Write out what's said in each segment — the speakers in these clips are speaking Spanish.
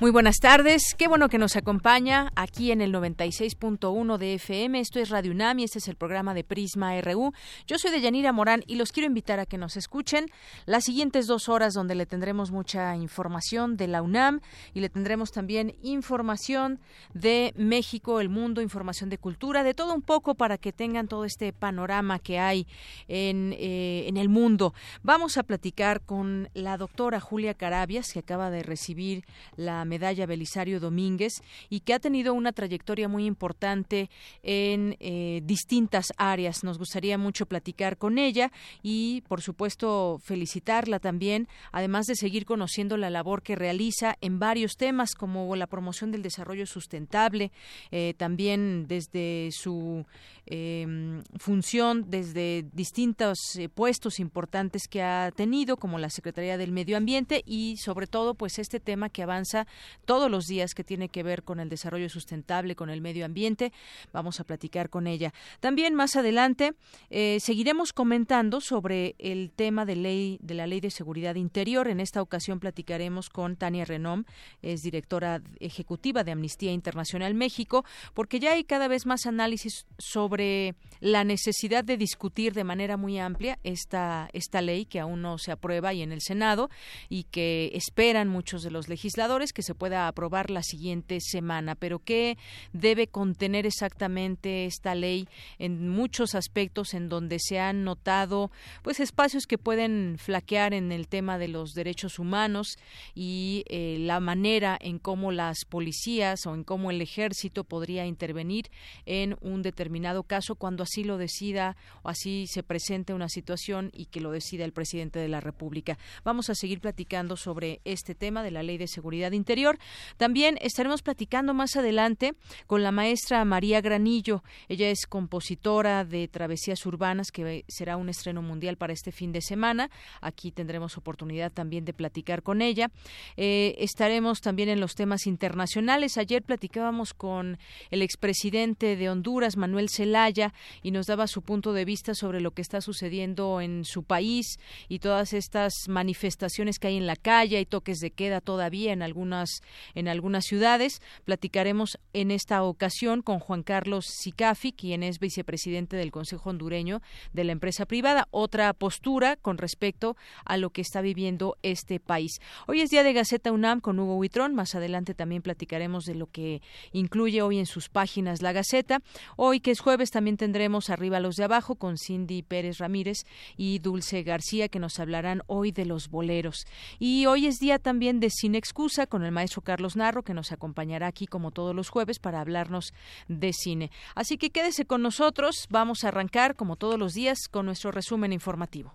Muy buenas tardes, qué bueno que nos acompaña aquí en el 96.1 de FM. Esto es Radio UNAM y este es el programa de Prisma RU. Yo soy Deyanira Morán y los quiero invitar a que nos escuchen las siguientes dos horas donde le tendremos mucha información de la UNAM y le tendremos también información de México, el mundo, información de cultura, de todo un poco para que tengan todo este panorama que hay en, eh, en el mundo. Vamos a platicar con la doctora Julia Carabias, que acaba de recibir la medalla Belisario Domínguez y que ha tenido una trayectoria muy importante en eh, distintas áreas. Nos gustaría mucho platicar con ella y, por supuesto, felicitarla también, además de seguir conociendo la labor que realiza en varios temas como la promoción del desarrollo sustentable, eh, también desde su eh, función, desde distintos eh, puestos importantes que ha tenido, como la Secretaría del Medio Ambiente y, sobre todo, pues este tema que avanza todos los días que tiene que ver con el desarrollo sustentable, con el medio ambiente. Vamos a platicar con ella. También más adelante eh, seguiremos comentando sobre el tema de ley de la ley de seguridad interior. En esta ocasión platicaremos con Tania Renom, es directora ejecutiva de Amnistía Internacional México, porque ya hay cada vez más análisis sobre sobre la necesidad de discutir de manera muy amplia esta esta ley que aún no se aprueba y en el Senado y que esperan muchos de los legisladores que se pueda aprobar la siguiente semana. Pero ¿qué debe contener exactamente esta ley en muchos aspectos en donde se han notado pues espacios que pueden flaquear en el tema de los derechos humanos y eh, la manera en cómo las policías o en cómo el ejército podría intervenir en un determinado caso cuando así lo decida o así se presente una situación y que lo decida el presidente de la República. Vamos a seguir platicando sobre este tema de la Ley de Seguridad Interior también estaremos platicando más adelante con la maestra María Granillo. Ella es compositora de Travesías Urbanas, que será un estreno mundial para este fin de semana. Aquí tendremos oportunidad también de platicar con ella. Eh, estaremos también en los temas internacionales. Ayer platicábamos con el expresidente de Honduras, Manuel Zelaya, y nos daba su punto de vista sobre lo que está sucediendo en su país y todas estas manifestaciones que hay en la calle y toques de queda todavía en algunas en algunas ciudades. Platicaremos en esta ocasión con Juan Carlos Sicafi, quien es vicepresidente del Consejo Hondureño de la empresa privada. Otra postura con respecto a lo que está viviendo este país. Hoy es día de Gaceta UNAM con Hugo Huitrón. Más adelante también platicaremos de lo que incluye hoy en sus páginas la Gaceta. Hoy, que es jueves, también tendremos Arriba los de Abajo con Cindy Pérez Ramírez y Dulce García, que nos hablarán hoy de los boleros. Y hoy es día también de Sin Excusa con el maestro Carlos Narro, que nos acompañará aquí como todos los jueves para hablarnos de cine. Así que quédese con nosotros, vamos a arrancar como todos los días con nuestro resumen informativo.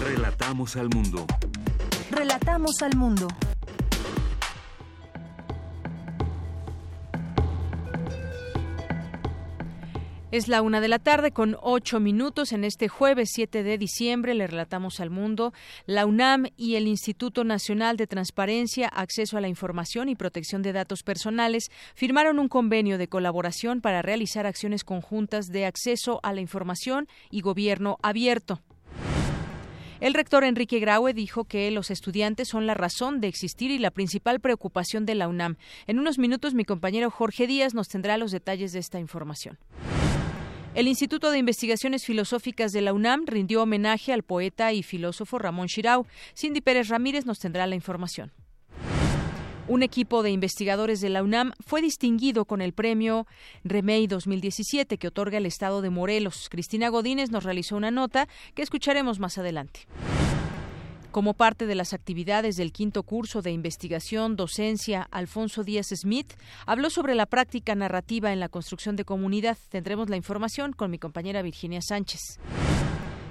Relatamos al mundo. Relatamos al mundo. Es la una de la tarde con ocho minutos. En este jueves 7 de diciembre le relatamos al mundo. La UNAM y el Instituto Nacional de Transparencia, Acceso a la Información y Protección de Datos Personales firmaron un convenio de colaboración para realizar acciones conjuntas de acceso a la información y gobierno abierto. El rector Enrique Graue dijo que los estudiantes son la razón de existir y la principal preocupación de la UNAM. En unos minutos mi compañero Jorge Díaz nos tendrá los detalles de esta información. El Instituto de Investigaciones Filosóficas de la UNAM rindió homenaje al poeta y filósofo Ramón Shirau. Cindy Pérez Ramírez nos tendrá la información. Un equipo de investigadores de la UNAM fue distinguido con el premio Remey 2017 que otorga el Estado de Morelos. Cristina Godínez nos realizó una nota que escucharemos más adelante. Como parte de las actividades del quinto curso de investigación docencia Alfonso Díaz Smith, habló sobre la práctica narrativa en la construcción de comunidad. Tendremos la información con mi compañera Virginia Sánchez.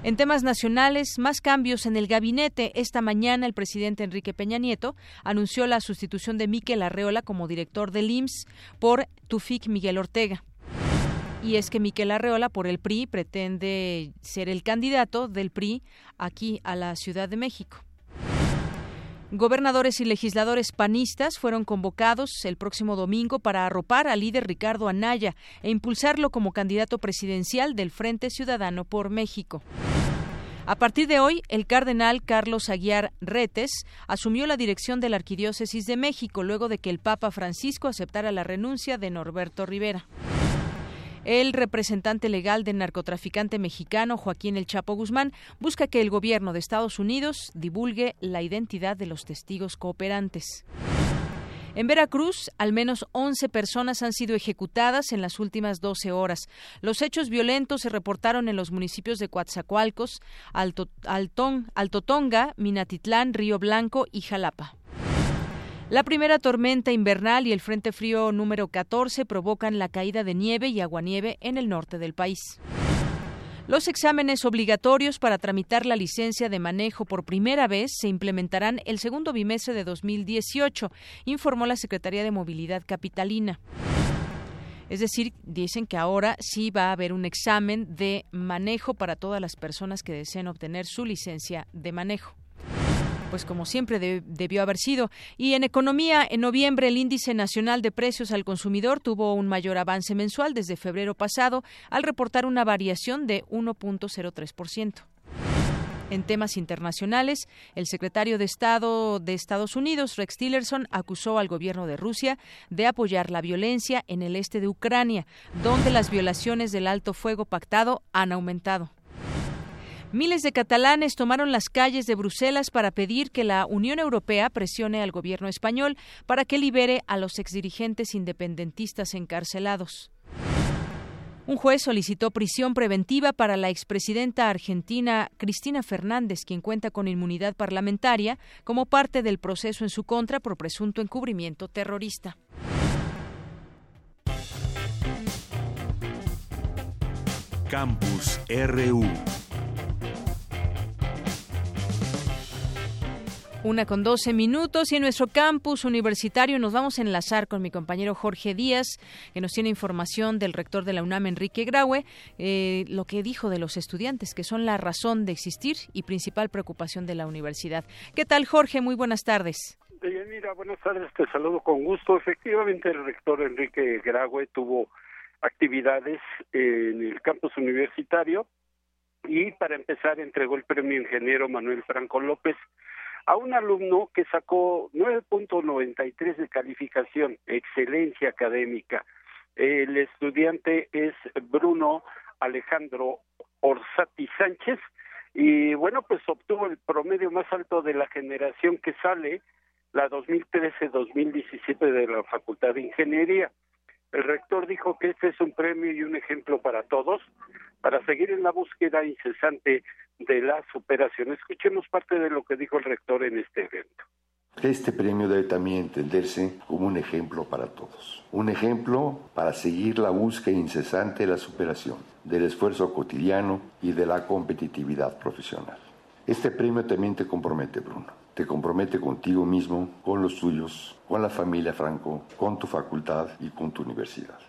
En temas nacionales, más cambios en el gabinete. Esta mañana el presidente Enrique Peña Nieto anunció la sustitución de Miquel Arreola como director del IMSS por Tufik Miguel Ortega. Y es que Miquel Arreola por el PRI pretende ser el candidato del PRI aquí a la Ciudad de México. Gobernadores y legisladores panistas fueron convocados el próximo domingo para arropar al líder Ricardo Anaya e impulsarlo como candidato presidencial del Frente Ciudadano por México. A partir de hoy, el cardenal Carlos Aguiar Retes asumió la dirección de la Arquidiócesis de México luego de que el Papa Francisco aceptara la renuncia de Norberto Rivera. El representante legal del narcotraficante mexicano Joaquín El Chapo Guzmán busca que el gobierno de Estados Unidos divulgue la identidad de los testigos cooperantes. En Veracruz, al menos 11 personas han sido ejecutadas en las últimas 12 horas. Los hechos violentos se reportaron en los municipios de Coatzacoalcos, Alto, Altotonga, Minatitlán, Río Blanco y Jalapa. La primera tormenta invernal y el Frente Frío número 14 provocan la caída de nieve y aguanieve en el norte del país. Los exámenes obligatorios para tramitar la licencia de manejo por primera vez se implementarán el segundo bimestre de 2018, informó la Secretaría de Movilidad Capitalina. Es decir, dicen que ahora sí va a haber un examen de manejo para todas las personas que deseen obtener su licencia de manejo pues como siempre debió haber sido. Y en economía, en noviembre el índice nacional de precios al consumidor tuvo un mayor avance mensual desde febrero pasado al reportar una variación de 1.03%. En temas internacionales, el secretario de Estado de Estados Unidos, Rex Tillerson, acusó al gobierno de Rusia de apoyar la violencia en el este de Ucrania, donde las violaciones del alto fuego pactado han aumentado. Miles de catalanes tomaron las calles de Bruselas para pedir que la Unión Europea presione al gobierno español para que libere a los exdirigentes independentistas encarcelados. Un juez solicitó prisión preventiva para la expresidenta argentina Cristina Fernández, quien cuenta con inmunidad parlamentaria como parte del proceso en su contra por presunto encubrimiento terrorista. Campus RU Una con doce minutos y en nuestro campus universitario nos vamos a enlazar con mi compañero Jorge Díaz, que nos tiene información del rector de la UNAM, Enrique Graue, eh, lo que dijo de los estudiantes, que son la razón de existir y principal preocupación de la universidad. ¿Qué tal, Jorge? Muy buenas tardes. Mira, buenas tardes, te saludo con gusto. Efectivamente, el rector Enrique Graue tuvo actividades en el campus universitario y para empezar entregó el premio ingeniero Manuel Franco López a un alumno que sacó 9.93 de calificación, excelencia académica. El estudiante es Bruno Alejandro Orsati Sánchez y bueno, pues obtuvo el promedio más alto de la generación que sale, la 2013-2017 de la Facultad de Ingeniería. El rector dijo que este es un premio y un ejemplo para todos, para seguir en la búsqueda incesante de la superación. Escuchemos parte de lo que dijo el rector en este evento. Este premio debe también entenderse como un ejemplo para todos, un ejemplo para seguir la búsqueda incesante de la superación, del esfuerzo cotidiano y de la competitividad profesional. Este premio también te compromete, Bruno. Te compromete contigo mismo, con los tuyos, con la familia Franco, con tu facultad y con tu universidad.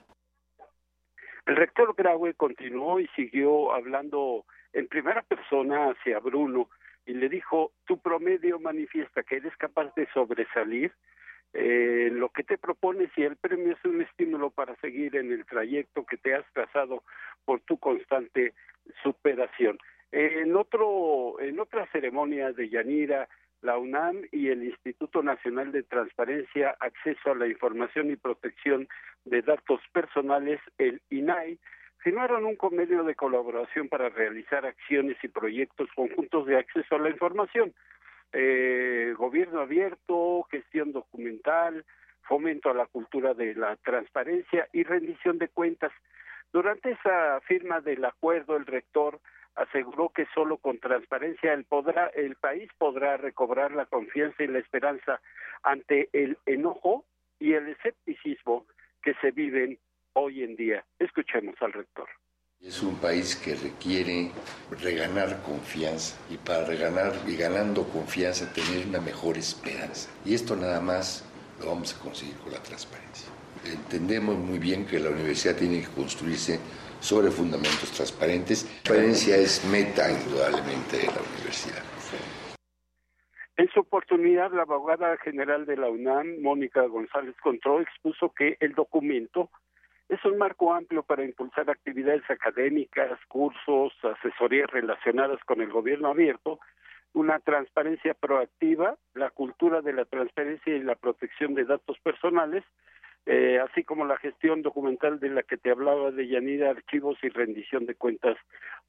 El rector Graue continuó y siguió hablando en primera persona hacia Bruno y le dijo, tu promedio manifiesta que eres capaz de sobresalir eh, lo que te propones y el premio es un estímulo para seguir en el trayecto que te has trazado por tu constante superación. en otro, en otra ceremonia de Yanira, la UNAM y el Instituto Nacional de Transparencia, Acceso a la Información y Protección de Datos Personales, el INAI, firmaron un convenio de colaboración para realizar acciones y proyectos conjuntos de acceso a la información, eh, gobierno abierto, gestión documental, fomento a la cultura de la transparencia y rendición de cuentas. Durante esa firma del acuerdo, el rector aseguró que solo con transparencia el, podrá, el país podrá recobrar la confianza y la esperanza ante el enojo y el escepticismo que se viven hoy en día. Escuchemos al rector. Es un país que requiere reganar confianza y para reganar y ganando confianza tener una mejor esperanza. Y esto nada más lo vamos a conseguir con la transparencia. Entendemos muy bien que la universidad tiene que construirse sobre fundamentos transparentes. Transparencia es meta indudablemente de la universidad. En su oportunidad, la abogada general de la UNAM, Mónica González Control, expuso que el documento es un marco amplio para impulsar actividades académicas, cursos, asesorías relacionadas con el gobierno abierto, una transparencia proactiva, la cultura de la transparencia y la protección de datos personales, eh, así como la gestión documental de la que te hablaba de Yanida, archivos y rendición de cuentas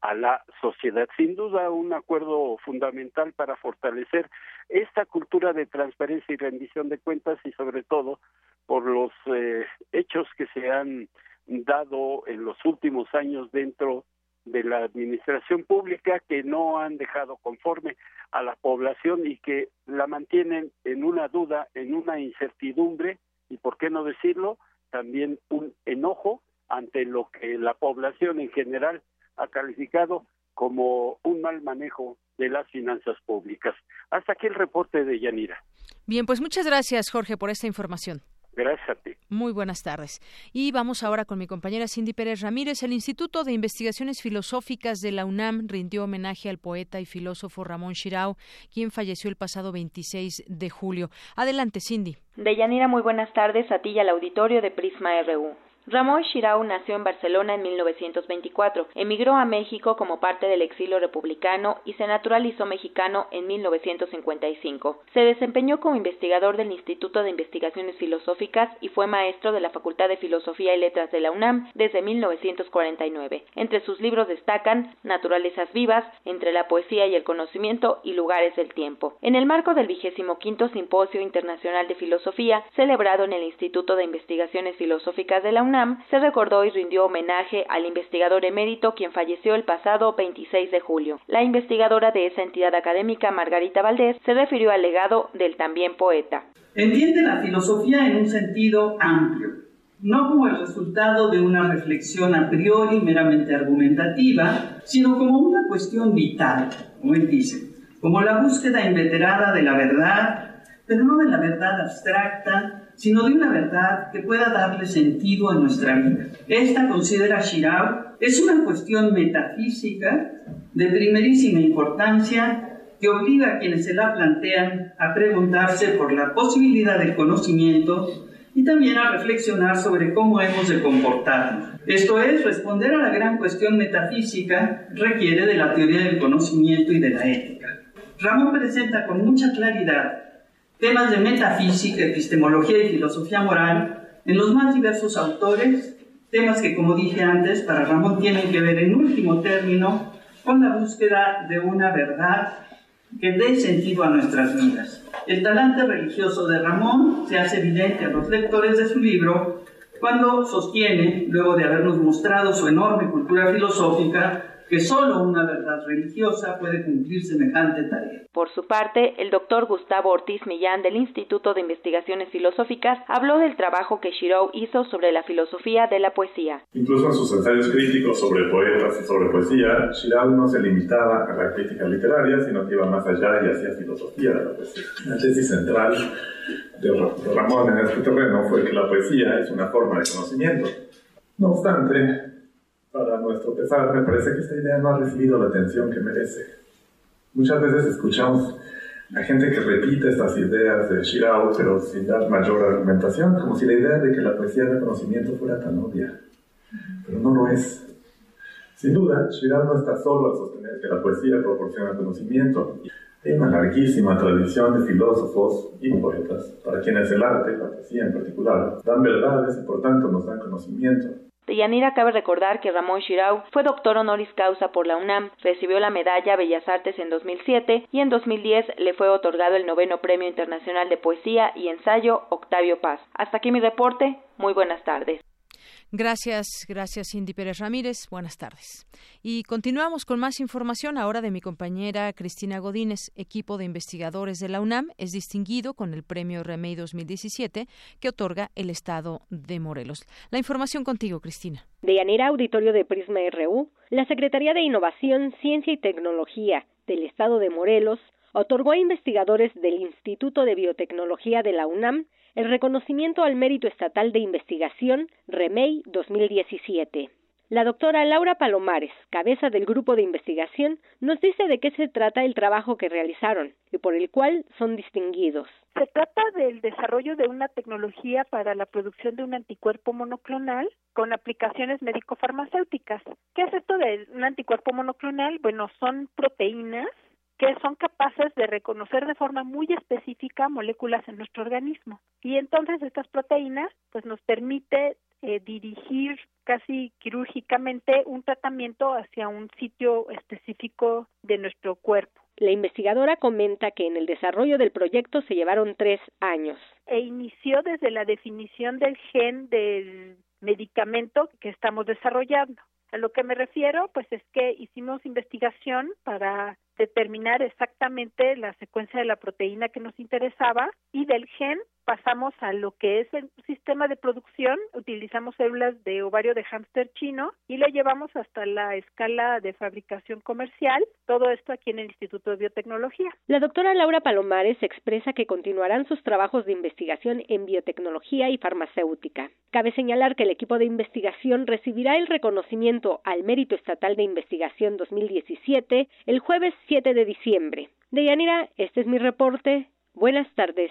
a la sociedad. Sin duda, un acuerdo fundamental para fortalecer esta cultura de transparencia y rendición de cuentas y sobre todo por los eh, hechos que se han dado en los últimos años dentro de la administración pública que no han dejado conforme a la población y que la mantienen en una duda, en una incertidumbre y, por qué no decirlo, también un enojo ante lo que la población en general ha calificado como un mal manejo de las finanzas públicas. Hasta aquí el reporte de Yanira. Bien, pues muchas gracias, Jorge, por esta información. Gracias a ti. Muy buenas tardes. Y vamos ahora con mi compañera Cindy Pérez Ramírez. El Instituto de Investigaciones Filosóficas de la UNAM rindió homenaje al poeta y filósofo Ramón Shirao, quien falleció el pasado 26 de julio. Adelante, Cindy. Deyanira, muy buenas tardes a ti y al auditorio de Prisma RU. Ramón Shirao nació en Barcelona en 1924, emigró a México como parte del exilio republicano y se naturalizó mexicano en 1955. Se desempeñó como investigador del Instituto de Investigaciones Filosóficas y fue maestro de la Facultad de Filosofía y Letras de la UNAM desde 1949. Entre sus libros destacan Naturalezas vivas, Entre la poesía y el conocimiento y Lugares del tiempo. En el marco del quinto Simposio Internacional de Filosofía, celebrado en el Instituto de Investigaciones Filosóficas de la UNAM, se recordó y rindió homenaje al investigador emérito quien falleció el pasado 26 de julio. La investigadora de esa entidad académica, Margarita Valdés, se refirió al legado del también poeta. Entiende la filosofía en un sentido amplio, no como el resultado de una reflexión a priori meramente argumentativa, sino como una cuestión vital, como él dice, como la búsqueda inveterada de la verdad, pero no de la verdad abstracta, sino de una verdad que pueda darle sentido a nuestra vida. Esta, considera Shirao, es una cuestión metafísica de primerísima importancia que obliga a quienes se la plantean a preguntarse por la posibilidad del conocimiento y también a reflexionar sobre cómo hemos de comportarnos. Esto es, responder a la gran cuestión metafísica requiere de la teoría del conocimiento y de la ética. Ramón presenta con mucha claridad temas de metafísica, epistemología y filosofía moral en los más diversos autores, temas que, como dije antes, para Ramón tienen que ver en último término con la búsqueda de una verdad que dé sentido a nuestras vidas. El talante religioso de Ramón se hace evidente a los lectores de su libro cuando sostiene, luego de habernos mostrado su enorme cultura filosófica, que solo una verdad religiosa puede cumplir semejante tarea. Por su parte, el doctor Gustavo Ortiz Millán del Instituto de Investigaciones Filosóficas habló del trabajo que Shirou hizo sobre la filosofía de la poesía. Incluso en sus ensayos críticos sobre poetas y sobre poesía, Shirou no se limitaba a la crítica literaria, sino que iba más allá y hacía filosofía de la poesía. La tesis central de Ramón en este terreno fue que la poesía es una forma de conocimiento. No obstante, para nuestro pesar, me parece que esta idea no ha recibido la atención que merece. Muchas veces escuchamos a gente que repite estas ideas de Shirao, pero sin dar mayor argumentación, como si la idea de que la poesía de conocimiento fuera tan obvia. Pero no lo es. Sin duda, Shirao no está solo al sostener que la poesía proporciona conocimiento. Hay una larguísima tradición de filósofos y poetas para quienes el arte, la poesía en particular, dan verdades y por tanto nos dan conocimiento. De Yanira cabe recordar que Ramón Shirau fue doctor honoris causa por la UNAM, recibió la medalla Bellas Artes en 2007 y en 2010 le fue otorgado el noveno Premio Internacional de Poesía y Ensayo Octavio Paz. Hasta aquí mi reporte. Muy buenas tardes. Gracias, gracias Cindy Pérez Ramírez. Buenas tardes. Y continuamos con más información ahora de mi compañera Cristina Godínez. Equipo de investigadores de la UNAM es distinguido con el premio Remey 2017 que otorga el Estado de Morelos. La información contigo, Cristina. De Yanira Auditorio de Prisma RU, la Secretaría de Innovación, Ciencia y Tecnología del Estado de Morelos otorgó a investigadores del Instituto de Biotecnología de la UNAM el reconocimiento al mérito estatal de investigación REMEI 2017. La doctora Laura Palomares, cabeza del grupo de investigación, nos dice de qué se trata el trabajo que realizaron y por el cual son distinguidos. Se trata del desarrollo de una tecnología para la producción de un anticuerpo monoclonal con aplicaciones médico-farmacéuticas. ¿Qué es esto de un anticuerpo monoclonal? Bueno, son proteínas que son capaces de reconocer de forma muy específica moléculas en nuestro organismo. Y entonces estas proteínas pues nos permite eh, dirigir casi quirúrgicamente un tratamiento hacia un sitio específico de nuestro cuerpo. La investigadora comenta que en el desarrollo del proyecto se llevaron tres años. E inició desde la definición del gen del medicamento que estamos desarrollando. A lo que me refiero, pues es que hicimos investigación para determinar exactamente la secuencia de la proteína que nos interesaba y del gen pasamos a lo que es el sistema de producción, utilizamos células de ovario de hámster chino y lo llevamos hasta la escala de fabricación comercial, todo esto aquí en el Instituto de Biotecnología. La doctora Laura Palomares expresa que continuarán sus trabajos de investigación en biotecnología y farmacéutica. Cabe señalar que el equipo de investigación recibirá el reconocimiento al Mérito Estatal de Investigación 2017 el jueves 7 de diciembre. Deyanira, este es mi reporte. Buenas tardes.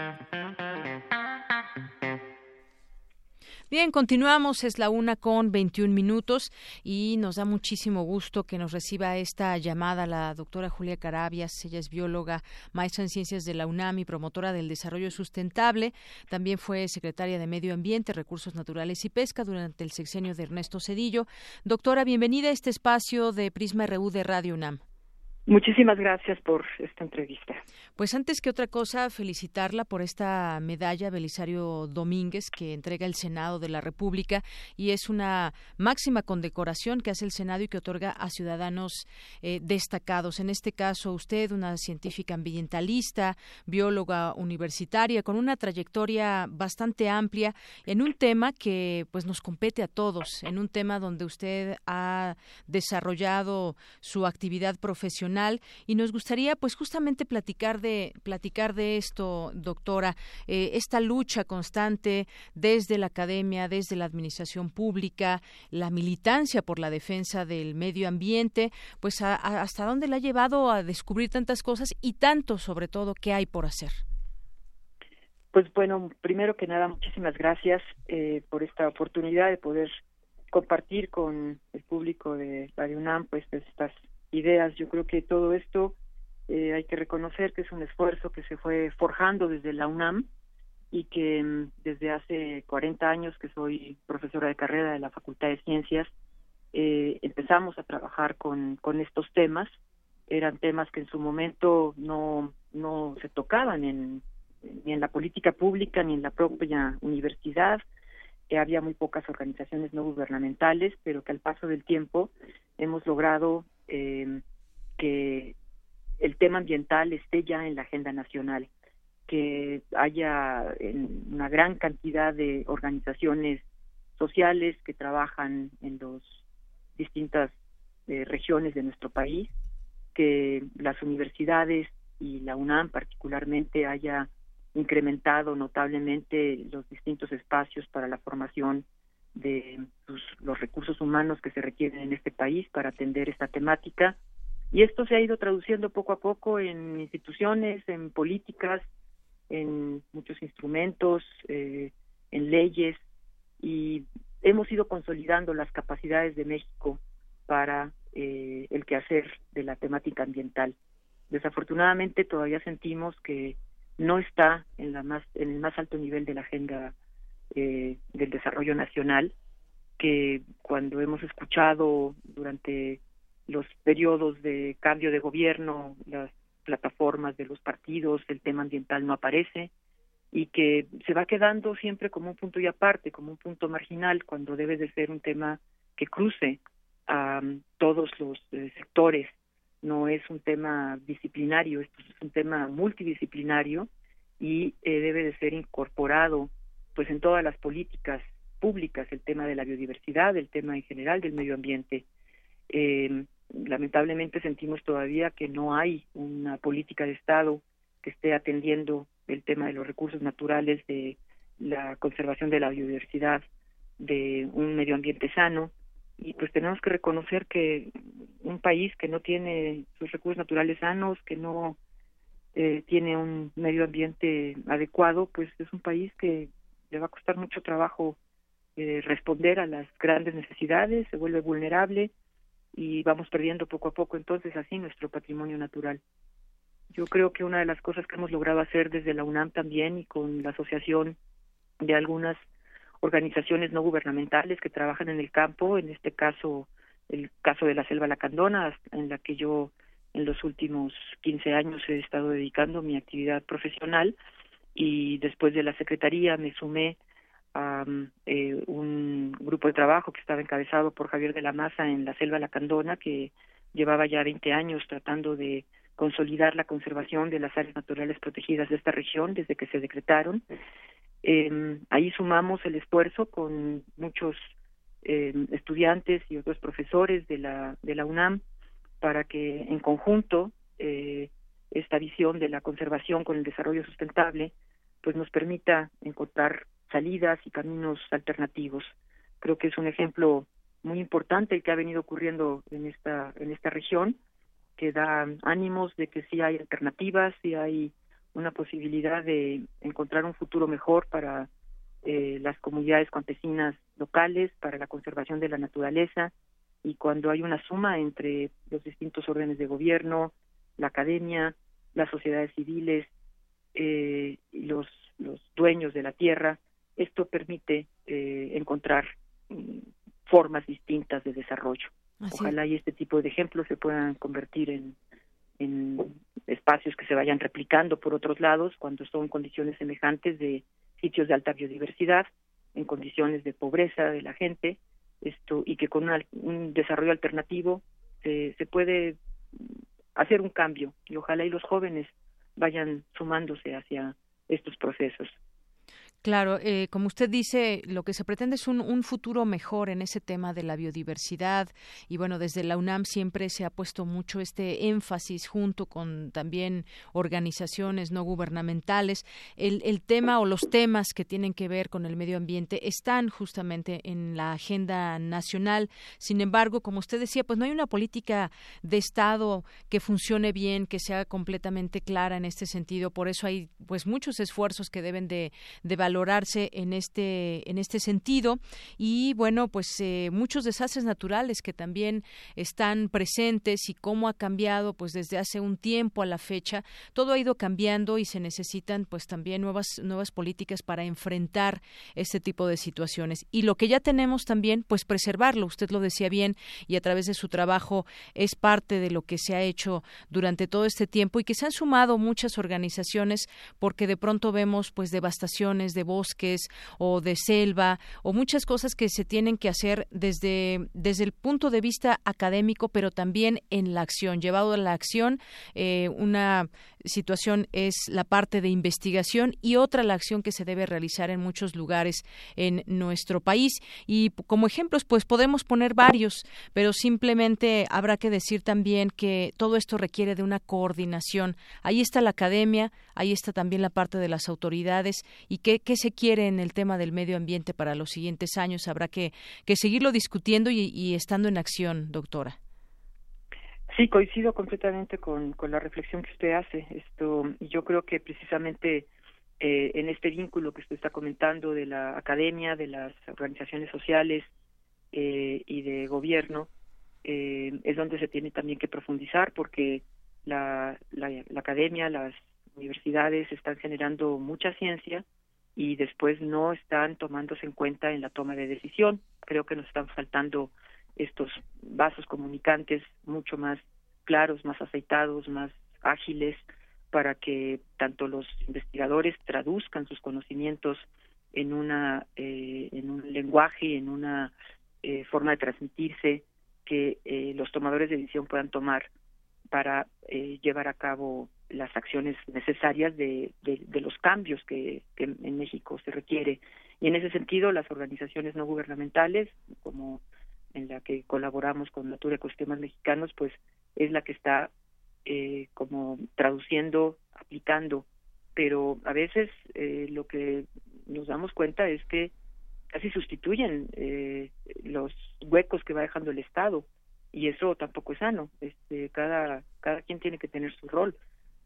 Bien, continuamos, es la una con 21 minutos y nos da muchísimo gusto que nos reciba esta llamada la doctora Julia Carabias. Ella es bióloga, maestra en ciencias de la UNAM y promotora del desarrollo sustentable. También fue secretaria de Medio Ambiente, Recursos Naturales y Pesca durante el sexenio de Ernesto Cedillo. Doctora, bienvenida a este espacio de Prisma RU de Radio UNAM. Muchísimas gracias por esta entrevista. Pues antes que otra cosa, felicitarla por esta medalla Belisario Domínguez que entrega el Senado de la República y es una máxima condecoración que hace el Senado y que otorga a ciudadanos eh, destacados. En este caso, usted, una científica ambientalista, bióloga universitaria, con una trayectoria bastante amplia en un tema que pues nos compete a todos, en un tema donde usted ha desarrollado su actividad profesional y nos gustaría pues justamente platicar de platicar de esto, doctora, eh, esta lucha constante desde la academia, desde la administración pública, la militancia por la defensa del medio ambiente, pues hasta dónde la ha llevado a descubrir tantas cosas y tanto sobre todo que hay por hacer. Pues bueno, primero que nada, muchísimas gracias eh, por esta oportunidad de poder compartir con el público de Radio UNAM pues estas ideas. Yo creo que todo esto eh, hay que reconocer que es un esfuerzo que se fue forjando desde la UNAM y que mm, desde hace 40 años que soy profesora de carrera de la Facultad de Ciencias, eh, empezamos a trabajar con, con estos temas. Eran temas que en su momento no, no se tocaban en, ni en la política pública ni en la propia universidad. Eh, había muy pocas organizaciones no gubernamentales, pero que al paso del tiempo hemos logrado eh, que el tema ambiental esté ya en la agenda nacional, que haya una gran cantidad de organizaciones sociales que trabajan en las distintas eh, regiones de nuestro país, que las universidades y la UNAM particularmente haya incrementado notablemente los distintos espacios para la formación de pues, los recursos humanos que se requieren en este país para atender esta temática. Y esto se ha ido traduciendo poco a poco en instituciones, en políticas, en muchos instrumentos, eh, en leyes, y hemos ido consolidando las capacidades de México para eh, el quehacer de la temática ambiental. Desafortunadamente todavía sentimos que no está en, la más, en el más alto nivel de la agenda eh, del desarrollo nacional, que cuando hemos escuchado durante los periodos de cambio de gobierno, las plataformas de los partidos, el tema ambiental no aparece y que se va quedando siempre como un punto y aparte, como un punto marginal, cuando debe de ser un tema que cruce a todos los eh, sectores. No es un tema disciplinario, esto es un tema multidisciplinario y eh, debe de ser incorporado pues en todas las políticas públicas, el tema de la biodiversidad, el tema en general del medio ambiente. Eh, lamentablemente sentimos todavía que no hay una política de Estado que esté atendiendo el tema de los recursos naturales, de la conservación de la biodiversidad, de un medio ambiente sano. Y pues tenemos que reconocer que un país que no tiene sus recursos naturales sanos, que no eh, tiene un medio ambiente adecuado, pues es un país que le va a costar mucho trabajo eh, responder a las grandes necesidades, se vuelve vulnerable y vamos perdiendo poco a poco entonces así nuestro patrimonio natural. Yo creo que una de las cosas que hemos logrado hacer desde la UNAM también y con la asociación de algunas organizaciones no gubernamentales que trabajan en el campo, en este caso el caso de la selva lacandona, en la que yo en los últimos 15 años he estado dedicando mi actividad profesional y después de la secretaría me sumé a eh, un grupo de trabajo que estaba encabezado por Javier de la Maza en la selva lacandona que llevaba ya 20 años tratando de consolidar la conservación de las áreas naturales protegidas de esta región desde que se decretaron. Eh, ahí sumamos el esfuerzo con muchos eh, estudiantes y otros profesores de la, de la UNAM para que en conjunto eh, esta visión de la conservación con el desarrollo sustentable pues nos permita encontrar salidas y caminos alternativos. Creo que es un ejemplo muy importante el que ha venido ocurriendo en esta en esta región que da ánimos de que sí hay alternativas, sí hay una posibilidad de encontrar un futuro mejor para eh, las comunidades campesinas locales, para la conservación de la naturaleza y cuando hay una suma entre los distintos órdenes de gobierno, la academia, las sociedades civiles, eh, los, los dueños de la tierra, esto permite eh, encontrar mm, formas distintas de desarrollo. Ojalá y este tipo de ejemplos se puedan convertir en, en espacios que se vayan replicando por otros lados cuando son condiciones semejantes de sitios de alta biodiversidad, en condiciones de pobreza de la gente, esto y que con un desarrollo alternativo se, se puede hacer un cambio y ojalá y los jóvenes vayan sumándose hacia estos procesos. Claro, eh, como usted dice, lo que se pretende es un, futuro mejor en ese tema de la biodiversidad y bueno, desde la UNAM siempre se ha puesto mucho este énfasis junto con también organizaciones no gubernamentales. El, el tema o los temas que tienen que ver con el medio ambiente están justamente en la agenda nacional. Sin embargo, como usted decía, pues no hay una política de Estado que funcione bien, que sea completamente clara en este sentido. Por eso hay pues muchos esfuerzos que deben de, de valorarse en este en este sentido. Y bueno pues eh, muchos desastres naturales que también están presentes y cómo ha cambiado pues desde hace un tiempo a la fecha todo ha ido cambiando y se necesitan pues también nuevas nuevas políticas para enfrentar este tipo de situaciones. Y lo que ya tenemos también pues preservarlo. Usted lo decía bien y a través de su trabajo es parte de lo que se ha hecho durante todo este tiempo y que se han sumado muchas organizaciones porque de pronto vemos pues devastaciones de bosques o de selva o muchas cosas que se tienen que hacer desde, desde el punto de vista académico, pero también en la acción, llevado a la acción. Eh, una situación es la parte de investigación y otra la acción que se debe realizar en muchos lugares en nuestro país. Y como ejemplos, pues podemos poner varios, pero simplemente habrá que decir también que todo esto requiere de una coordinación. Ahí está la academia, ahí está también la parte de las autoridades y qué, qué se quiere en el tema del medio ambiente para los siguientes años. Habrá que, que seguirlo discutiendo y, y estando en acción, doctora. Sí, coincido completamente con, con la reflexión que usted hace. Esto, yo creo que precisamente eh, en este vínculo que usted está comentando de la academia, de las organizaciones sociales eh, y de gobierno, eh, es donde se tiene también que profundizar porque la, la, la academia, las universidades están generando mucha ciencia y después no están tomándose en cuenta en la toma de decisión. Creo que nos están faltando estos vasos comunicantes mucho más claros, más aceitados, más ágiles, para que tanto los investigadores traduzcan sus conocimientos en una eh, en un lenguaje, en una eh, forma de transmitirse que eh, los tomadores de decisión puedan tomar para llevar a cabo las acciones necesarias de, de, los cambios que, en México se requiere. Y en ese sentido, las organizaciones no gubernamentales, como en la que colaboramos con Natura Ecosistemas Mexicanos, pues es la que está eh, como traduciendo, aplicando, pero a veces eh, lo que nos damos cuenta es que casi sustituyen eh, los huecos que va dejando el Estado y eso tampoco es sano. Este, cada cada quien tiene que tener su rol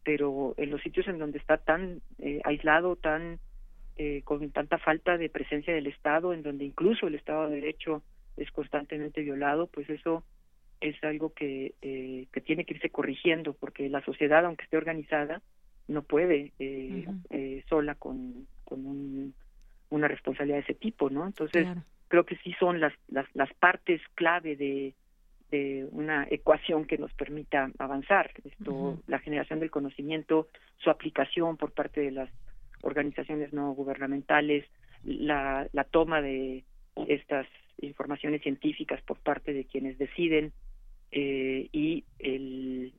pero en los sitios en donde está tan eh, aislado, tan eh, con tanta falta de presencia del Estado, en donde incluso el Estado de Derecho es constantemente violado, pues eso es algo que, eh, que tiene que irse corrigiendo, porque la sociedad, aunque esté organizada, no puede eh, sola con, con un, una responsabilidad de ese tipo, ¿no? Entonces, creo que sí son las, las, las partes clave de, de una ecuación que nos permita avanzar. Esto, la generación del conocimiento, su aplicación por parte de las organizaciones no gubernamentales, la, la toma de estas informaciones científicas por parte de quienes deciden eh, y el,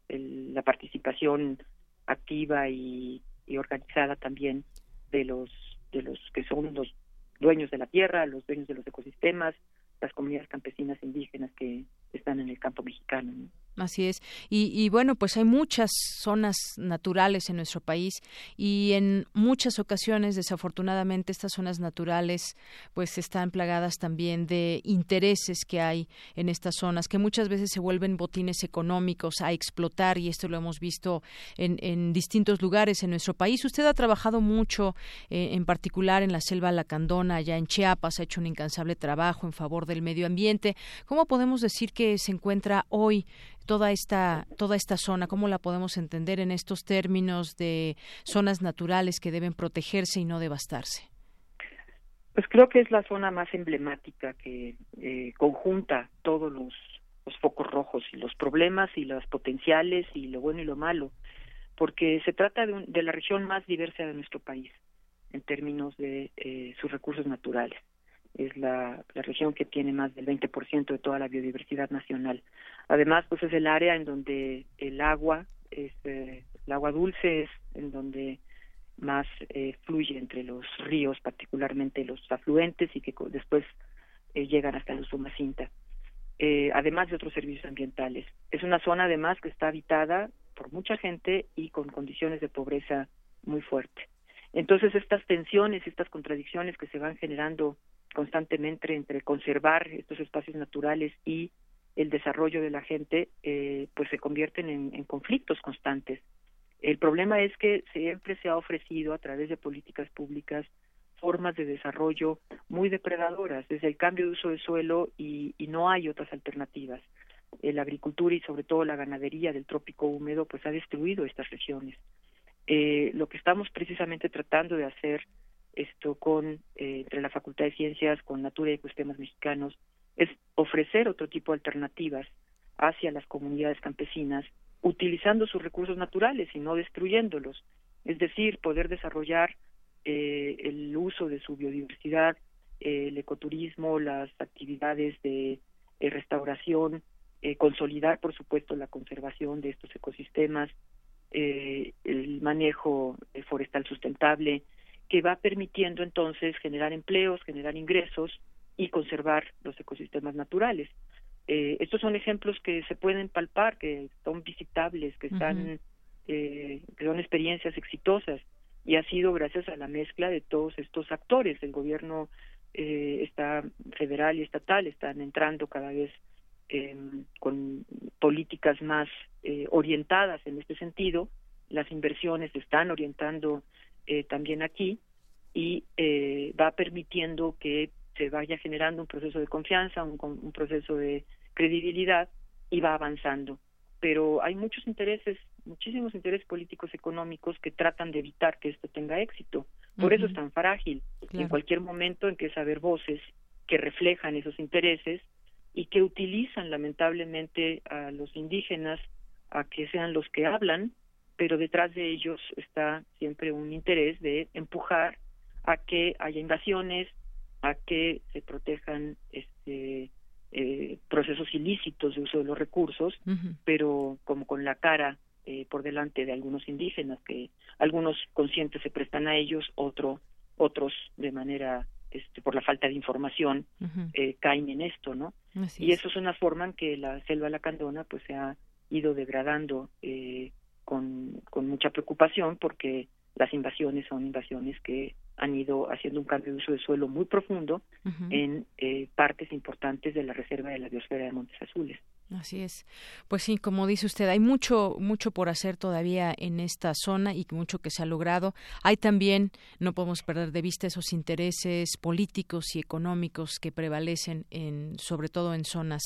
la participación activa y, y organizada también de los de los que son los dueños de la tierra, los dueños de los ecosistemas, las comunidades campesinas indígenas que están en el campo mexicano. Así es. Y, bueno, pues hay muchas zonas naturales en nuestro país y en muchas ocasiones, desafortunadamente, estas zonas naturales pues están plagadas también de intereses que hay en estas zonas, que muchas veces se vuelven botines económicos a explotar y esto lo hemos visto en, en distintos lugares en nuestro país. Usted ha trabajado mucho, eh, en particular en la selva lacandona, allá en Chiapas, ha hecho un incansable trabajo en favor del medio ambiente. ¿Cómo podemos decir que se encuentra hoy toda esta toda esta zona cómo la podemos entender en estos términos de zonas naturales que deben protegerse y no devastarse pues creo que es la zona más emblemática que eh, conjunta todos los, focos rojos y los problemas y los potenciales y lo bueno y lo malo porque se trata de, de la región más diversa de nuestro país en términos de eh, sus recursos naturales es la, región que tiene más del 20% de toda la biodiversidad nacional. Además, pues es el área en donde el agua, es, eh, el agua dulce es en donde más eh, fluye entre los ríos, particularmente los afluentes y que después eh, llegan hasta el Sumacinta, eh, además de otros servicios ambientales. Es una zona además que está habitada por mucha gente y con condiciones de pobreza muy fuerte. Entonces estas tensiones, estas contradicciones que se van generando constantemente entre conservar estos espacios naturales y el desarrollo de la gente, eh, pues se convierten en, conflictos constantes. El problema es que siempre se ha ofrecido a través de políticas públicas formas de desarrollo muy depredadoras, desde el cambio de uso de suelo y, no hay otras alternativas. Eh, la agricultura y sobre todo la ganadería del trópico húmedo pues ha destruido estas regiones. Eh, lo que estamos precisamente tratando de hacer esto con eh, entre la Facultad de Ciencias, con Natura y Ecosistemas Mexicanos, es ofrecer otro tipo de alternativas hacia las comunidades campesinas, utilizando sus recursos naturales y no destruyéndolos. Es decir, poder desarrollar eh, el uso de su biodiversidad, eh, el ecoturismo, las actividades de restauración, consolidar, por supuesto, la conservación de estos ecosistemas, el manejo forestal sustentable, que va permitiendo entonces generar empleos, generar ingresos y conservar los ecosistemas naturales. Eh, estos son ejemplos que se pueden palpar, que son visitables, que están, eh, que son experiencias exitosas y ha sido gracias a la mezcla de todos estos actores. El gobierno eh, está federal y estatal están entrando cada vez em, con políticas más eh, orientadas en este sentido. Las inversiones están orientando eh, también aquí y eh, va permitiendo que se vaya generando un proceso de confianza, un, un proceso de credibilidad y va avanzando. Pero hay muchos intereses muchísimos intereses políticos económicos que tratan de evitar que esto tenga éxito. Por eso es tan frágil. En cualquier momento empieza a haber voces que reflejan esos intereses y que utilizan lamentablemente a los indígenas a que sean los que hablan, pero detrás de ellos está siempre un interés de empujar a que haya invasiones, a que se protejan este eh, procesos ilícitos de uso de los recursos, pero como con la cara eh, por delante de algunos indígenas, que algunos conscientes se prestan a ellos, otro, otros de manera este, por la falta de información eh, caen en esto, ¿no? y eso es una forma en que la selva lacandona pues se ha ido degradando eh, con, con mucha preocupación porque las invasiones son invasiones que han ido haciendo un cambio de uso de suelo muy profundo en eh, partes importantes de la reserva de la biosfera de Montes Azules. Así es. Pues sí, como dice usted, hay mucho, mucho por hacer todavía en esta zona y mucho que se ha logrado. Hay también, no podemos perder de vista esos intereses políticos y económicos que prevalecen en, sobre todo en zonas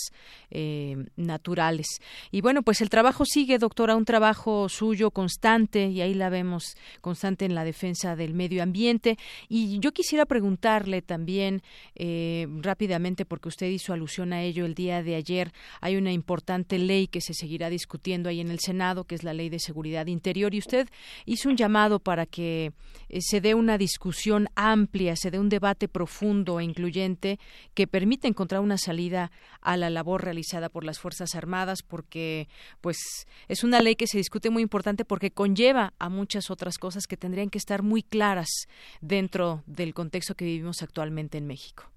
eh, naturales. Y bueno, pues el trabajo sigue, doctora, un trabajo suyo constante y ahí la vemos constante en la defensa del medio ambiente. Y yo quisiera preguntarle también eh, rápidamente, porque usted hizo alusión a ello el día de ayer, hay una importante ley que se seguirá discutiendo ahí en el Senado, que es la Ley de Seguridad Interior, y usted hizo un llamado para que eh, se dé una discusión amplia, se dé un debate profundo e incluyente que permita encontrar una salida a la labor realizada por las Fuerzas Armadas, porque pues es una ley que se discute muy importante porque conlleva a muchas otras cosas que tendrían que estar muy claras dentro del contexto que vivimos actualmente en México.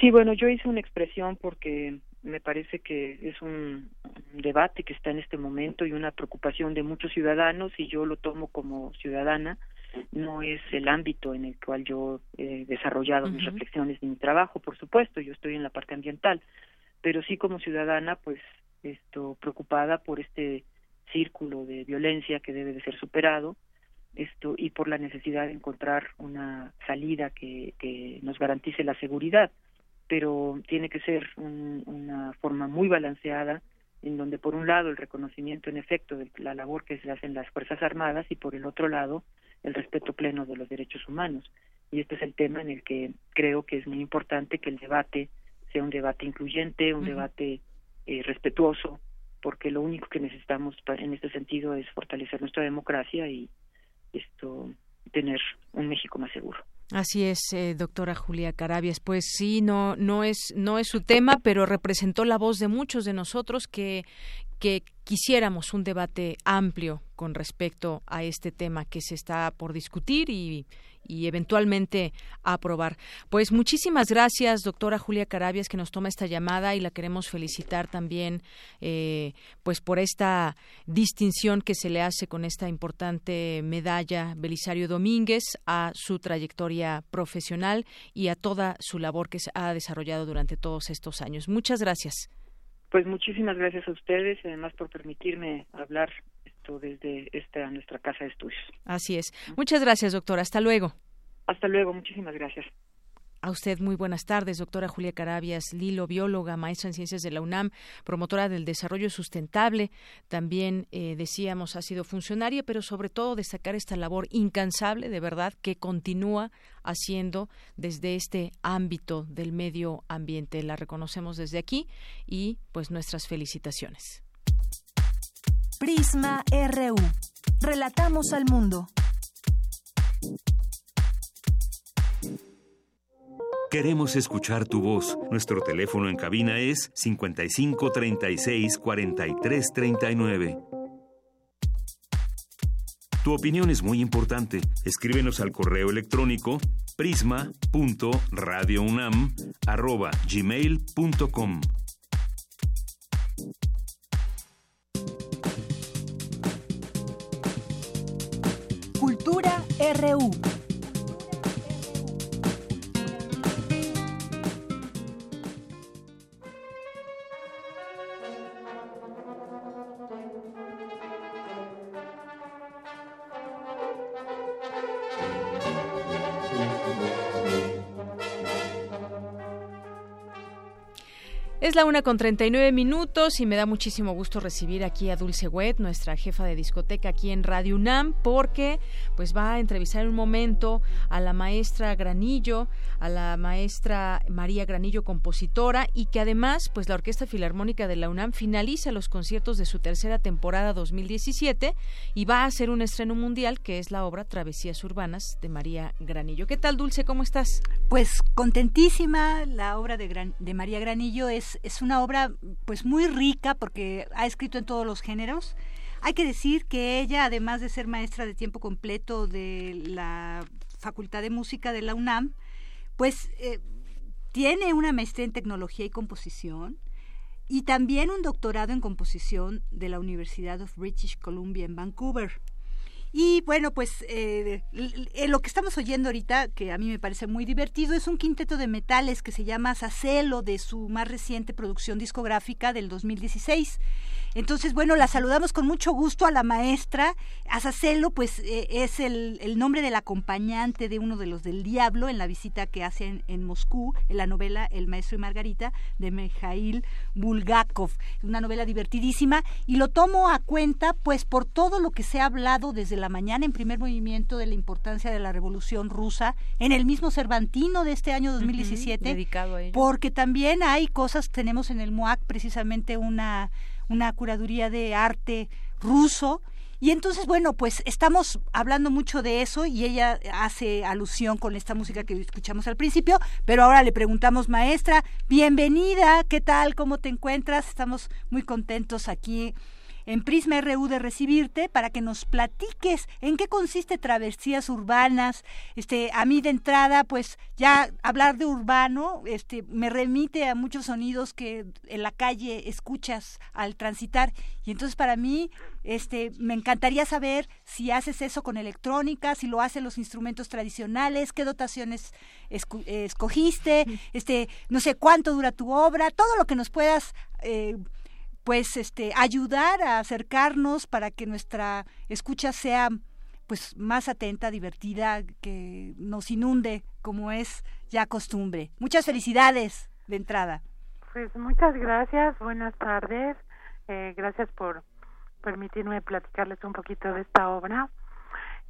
Sí, bueno, yo hice una expresión porque me parece que es un debate que está en este momento y una preocupación de muchos ciudadanos y yo lo tomo como ciudadana no es el ámbito en el cual yo he desarrollado mis reflexiones y mi trabajo por supuesto yo estoy en la parte ambiental pero sí como ciudadana pues esto preocupada por este círculo de violencia que debe de ser superado esto y por la necesidad de encontrar una salida que, que nos garantice la seguridad pero tiene que ser una forma muy balanceada en donde por un lado el reconocimiento en efecto de la labor que se hace en las Fuerzas Armadas y por el otro lado el respeto pleno de los derechos humanos. Y este es el tema en el que creo que es muy importante que el debate sea un debate incluyente, un debate eh, respetuoso, porque lo único que necesitamos en este sentido es fortalecer nuestra democracia y esto tener un México más seguro. Así es, eh, doctora Julia Carabias. Pues sí, no, no es, no es su tema, pero representó la voz de muchos de nosotros que, que quisiéramos un debate amplio con respecto a este tema que se está por discutir y, y eventualmente aprobar. Pues muchísimas gracias, doctora Julia Carabias, que nos toma esta llamada y la queremos felicitar también, eh, pues por esta distinción que se le hace con esta importante medalla Belisario Domínguez a su trayectoria profesional y a toda su labor que se ha desarrollado durante todos estos años. Muchas gracias. Pues muchísimas gracias a ustedes y además por permitirme hablar desde esta nuestra casa de estudios. Así es. Muchas gracias, doctora. Hasta luego. Hasta luego. Muchísimas gracias. A usted muy buenas tardes, doctora Julia Carabias Lilo, bióloga, maestra en ciencias de la UNAM, promotora del desarrollo sustentable. También eh, decíamos ha sido funcionaria, pero sobre todo destacar esta labor incansable, de verdad, que continúa haciendo desde este ámbito del medio ambiente. La reconocemos desde aquí y pues nuestras felicitaciones. Prisma RU. Relatamos al mundo. Queremos escuchar tu voz. Nuestro teléfono en cabina es 55 36 43 39. Tu opinión es muy importante. Escríbenos al correo electrónico prisma.radiounam@gmail.com. RU. La una con 39 minutos y me da muchísimo gusto recibir aquí a Dulce Wet, nuestra jefa de discoteca aquí en Radio UNAM, porque pues va a entrevistar en un momento a la maestra Granillo, a la maestra María Granillo, compositora, y que además pues la Orquesta Filarmónica de la UNAM finaliza los conciertos de su tercera temporada 2017 y va a hacer un estreno mundial que es la obra Travesías Urbanas de María Granillo. ¿Qué tal, Dulce? ¿Cómo estás? Pues contentísima. La obra de, de María Granillo es es, una obra pues muy rica porque ha escrito en todos los géneros. Hay que decir que ella, además de ser maestra de tiempo completo de la Facultad de Música de la UNAM, pues eh, tiene una maestría en tecnología y composición y también un doctorado en composición de la Universidad of British Columbia en Vancouver. Y bueno, pues eh, lo que estamos oyendo ahorita, que a mí me parece muy divertido, es un quinteto de metales que se llama Sacelo de su más reciente producción discográfica del 2016. Entonces, bueno, la saludamos con mucho gusto a la maestra. Azacelo, pues eh, es el, nombre del acompañante de uno de los del Diablo en la visita que hacen en, Moscú, en la novela El Maestro y Margarita de Mikhail Bulgakov. Una novela divertidísima y lo tomo a cuenta, pues, por todo lo que se ha hablado desde la mañana en primer movimiento de la importancia de la Revolución Rusa, en el mismo Cervantino de este año 2017. dedicado a ello. Porque también hay cosas, tenemos en el MOAC precisamente una una curaduría de arte ruso. Y entonces, bueno, pues estamos hablando mucho de eso y ella hace alusión con esta música que escuchamos al principio, pero ahora le preguntamos, maestra, bienvenida, ¿qué tal? ¿Cómo te encuentras? Estamos muy contentos aquí en Prisma RU de recibirte para que nos platiques en qué consiste travesías urbanas. Este, a mí de entrada, pues ya hablar de urbano, este, me remite a muchos sonidos que en la calle escuchas al transitar y entonces para mí, este, me encantaría saber si haces eso con electrónica, si lo hacen los instrumentos tradicionales, qué dotaciones escogiste, este, no sé cuánto dura tu obra, todo lo que nos puedas eh, pues este ayudar a acercarnos para que nuestra escucha sea pues más atenta, divertida, que nos inunde como es ya costumbre. Muchas felicidades de entrada. Pues muchas gracias, buenas tardes, eh, gracias por permitirme platicarles un poquito de esta obra.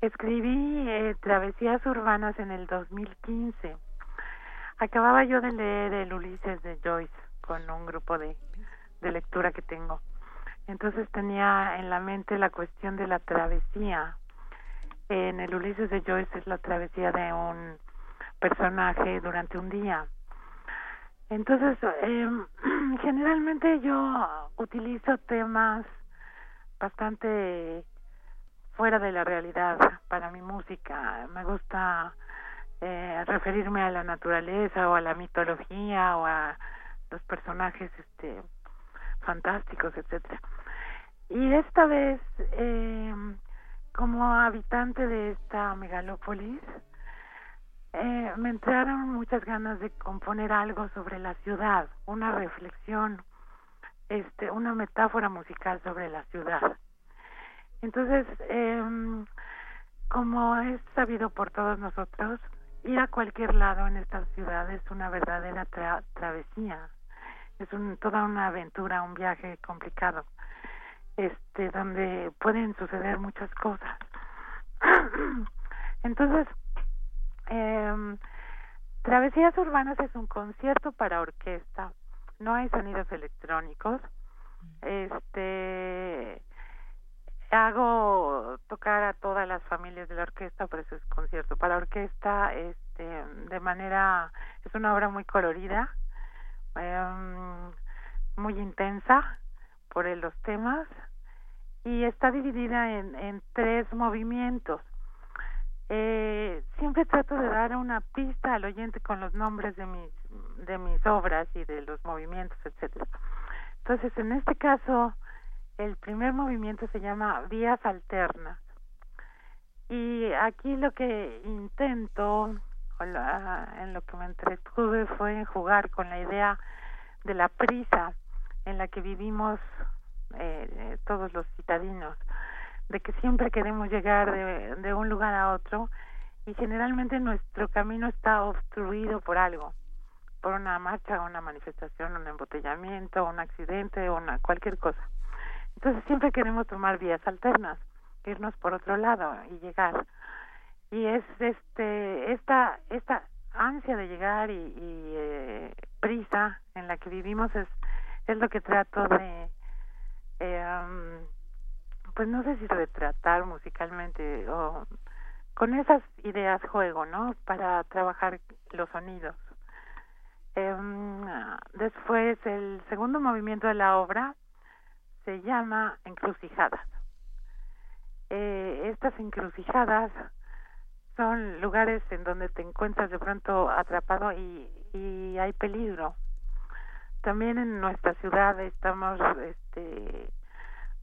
Escribí eh, Travesías Urbanas en el 2015. Acababa yo de leer el Ulises de Joyce con un grupo de de lectura que tengo. Entonces tenía en la mente la cuestión de la travesía. En el Ulises de Joyce es la travesía de un personaje durante un día. Entonces, eh, generalmente yo utilizo temas bastante fuera de la realidad para mi música. Me gusta eh, referirme a la naturaleza o a la mitología o a los personajes este fantásticos, etcétera. Y esta vez, eh, como habitante de esta megalópolis, eh, me entraron muchas ganas de componer algo sobre la ciudad, una reflexión, este, una metáfora musical sobre la ciudad. Entonces, eh, como es sabido por todos nosotros, ir a cualquier lado en esta ciudad es una verdadera travesía es un, toda una aventura, un viaje complicado, este, donde pueden suceder muchas cosas. Entonces, eh, Travesías Urbanas es un concierto para orquesta, no hay sonidos electrónicos. Este hago tocar a todas las familias de la orquesta, por eso es concierto para orquesta, este de manera es una obra muy colorida, Em, muy intensa por los temas y está dividida en, tres movimientos. Eh, siempre trato de dar una pista al oyente con los nombres de mis de mis obras y de los movimientos, etcétera. Entonces, en este caso, el primer movimiento se llama vías alternas. Y aquí lo que intento en lo que me entretuve fue en jugar con la idea de la prisa en la que vivimos eh, todos los citadinos, de que siempre queremos llegar de, de un lugar a otro y generalmente nuestro camino está obstruido por algo. por una marcha, una manifestación, un embotellamiento, un accidente, una cualquier cosa. Entonces siempre queremos tomar vías alternas, irnos por otro lado y llegar. Y es este esta esta ansia de llegar y, eh, prisa en la que vivimos es es lo que trato de eh, pues no sé si retratar musicalmente o con esas ideas juego, ¿no? Para trabajar los sonidos. Eh, después, el segundo movimiento de la obra se llama Encrucijadas. Eh, estas encrucijadas son lugares en donde te encuentras de pronto atrapado y, y hay peligro. También en nuestra ciudad estamos este,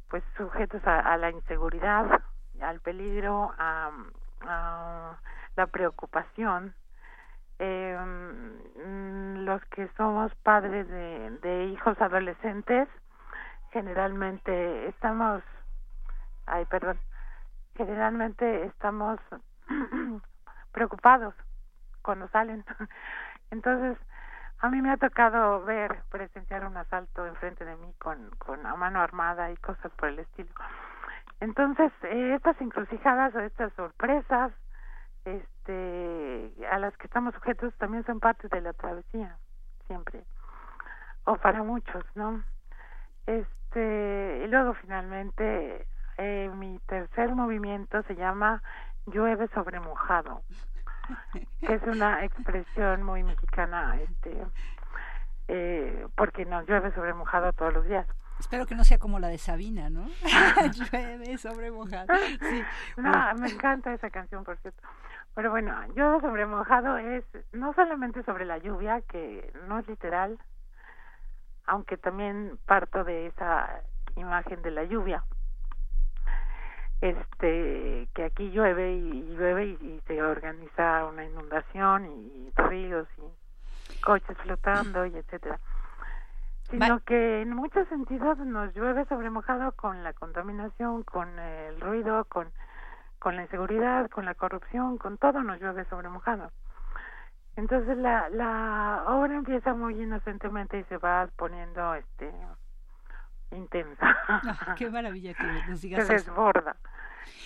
pues sujetos a, la inseguridad, al peligro, a, la preocupación. Eh, los que somos padres de, de hijos adolescentes generalmente estamos ay perdón generalmente estamos preocupados cuando salen entonces a mí me ha tocado ver, presenciar un asalto enfrente de mí con, con a mano armada y cosas por el estilo. Entonces, eh, estas encrucijadas o estas sorpresas este, a las que estamos sujetos también son parte de la travesía, siempre. O para muchos, ¿no? Este, y luego finalmente, eh, mi tercer movimiento se llama llueve sobre mojado que es una expresión muy mexicana, este, eh, porque nos llueve sobre mojado todos los días. Espero que no sea como la de Sabina, ¿no? llueve sobre mojado. Sí. No, me encanta esa canción, por cierto. Pero bueno, llueve sobre mojado es no solamente sobre la lluvia, que no es literal, aunque también parto de esa imagen de la lluvia, este que aquí llueve y, llueve y, se organiza una inundación y, ríos y coches flotando y etcétera. Sino que en muchos sentidos nos llueve sobre mojado con la contaminación con el ruido con con la inseguridad con la corrupción con todo nos llueve sobre mojado. Entonces la la obra empieza muy inocentemente y se va poniendo este intensa. qué maravilla que nos digas Se desborda.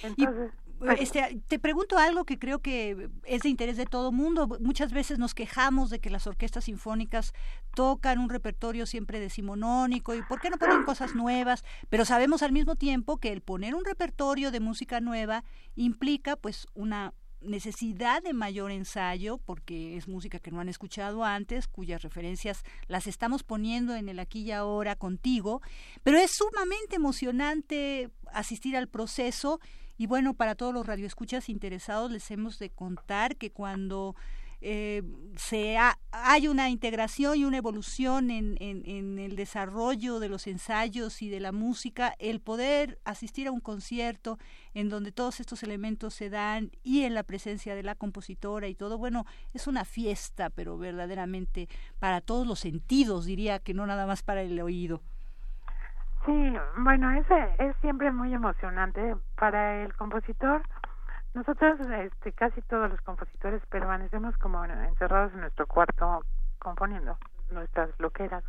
Entonces, este, te pregunto algo que creo que es de interés de todo mundo. Muchas veces nos quejamos de que las orquestas sinfónicas tocan un repertorio siempre decimonónico y por qué no ponen cosas nuevas, pero sabemos al mismo tiempo que el poner un repertorio de música nueva implica pues una necesidad de mayor ensayo, porque es música que no han escuchado antes, cuyas referencias las estamos poniendo en el aquí y ahora contigo, pero es sumamente emocionante asistir al proceso. Y bueno, para todos los radioescuchas interesados les hemos de contar que cuando eh, se hay una integración y una evolución en, en, el desarrollo de los ensayos y de la música, el poder asistir a un concierto en donde todos estos elementos se dan y en la presencia de la compositora y todo, bueno, es una fiesta, pero verdaderamente para todos los sentidos, diría que no nada más para el oído. Sí, bueno, ese es siempre muy emocionante para el compositor nosotros, este, casi todos los compositores permanecemos como encerrados en nuestro cuarto componiendo nuestras loqueras.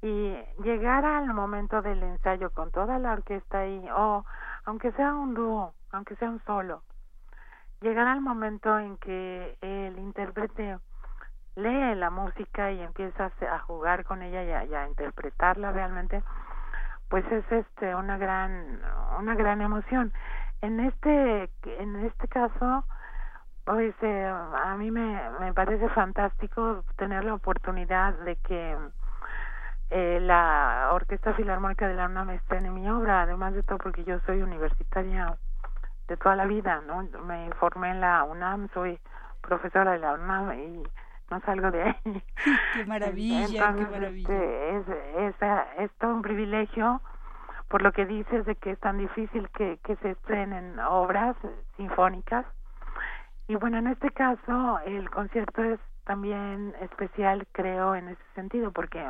Y llegar al momento del ensayo con toda la orquesta ahí, o aunque sea un dúo, aunque sea un solo, llegar al momento en que el intérprete lee la música y empieza a jugar con ella y a, y a interpretarla realmente, pues es este una gran una gran emoción en este en este caso pues eh, a mí me, me parece fantástico tener la oportunidad de que eh, la Orquesta Filarmónica de la UNAM esté en mi obra, además de todo porque yo soy universitaria de toda la vida, ¿no? Me formé en la UNAM, soy profesora de la UNAM y no salgo de ahí. qué maravilla, qué maravilla. Este, es, es, es todo un privilegio por lo que dices de que es tan difícil que, que se estrenen obras sinfónicas. Y bueno, en este caso el concierto es también especial, creo, en ese sentido, porque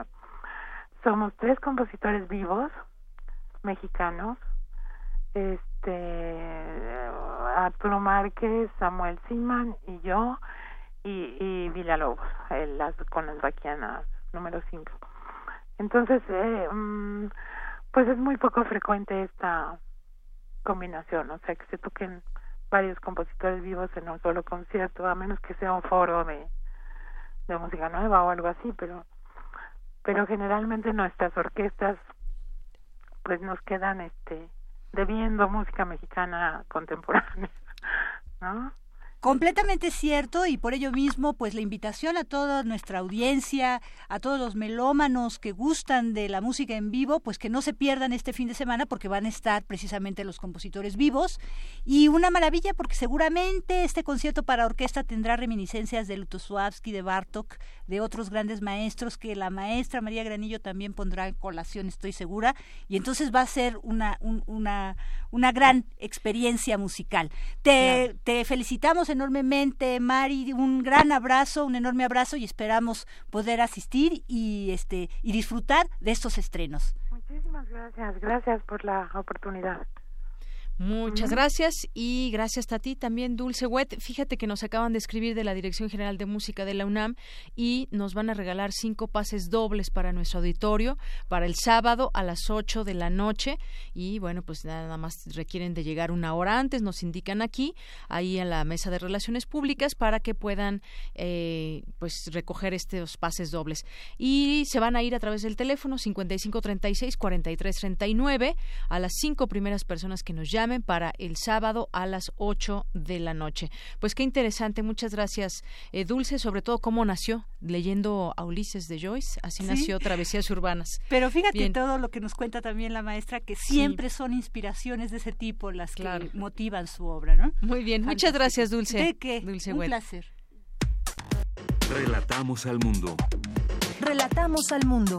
somos tres compositores vivos, mexicanos, este Arturo Márquez, Samuel Siman y yo, y, y Villalobos, las, con las vaquianas número 5. Entonces, eh, mm, pues es muy poco frecuente esta combinación, o sea, que se toquen varios compositores vivos en un solo concierto, a menos que sea un foro de, de música nueva o algo así, pero pero generalmente nuestras orquestas pues nos quedan este debiendo música mexicana contemporánea, ¿no? Completamente cierto y por ello mismo, pues la invitación a toda nuestra audiencia, a todos los melómanos que gustan de la música en vivo, pues que no se pierdan este fin de semana porque van a estar precisamente los compositores vivos. Y una maravilla porque seguramente este concierto para orquesta tendrá reminiscencias de Lutosławski, de Bartok, de otros grandes maestros que la maestra María Granillo también pondrá en colación, estoy segura, y entonces va a ser una una una gran experiencia musical. Te, te felicitamos enormemente, Mari, un gran abrazo, un enorme abrazo y esperamos poder asistir y este y disfrutar de estos estrenos. Muchísimas gracias, gracias por la oportunidad. Muchas gracias y gracias a ti también, Dulce Wet. Fíjate que nos acaban de escribir de la Dirección General de Música de la UNAM y nos van a regalar cinco pases dobles para nuestro auditorio para el sábado a las 8 de la noche. Y bueno, pues nada más requieren de llegar una hora antes, nos indican aquí, ahí en la mesa de relaciones públicas, para que puedan eh, pues recoger estos pases dobles. Y se van a ir a través del teléfono 5536-4339 a las cinco primeras personas que nos llamen para el sábado a las 8 de la noche. Pues qué interesante, muchas gracias, eh, Dulce, sobre todo cómo nació, leyendo a Ulises de Joyce, así nació Travesías Urbanas. Pero fíjate todo lo que nos cuenta también la maestra, que siempre son inspiraciones de ese tipo las que motivan su obra, ¿no? Muy bien, muchas gracias, Dulce. ¿De qué? Dulce Un placer. Relatamos al mundo. Relatamos al mundo.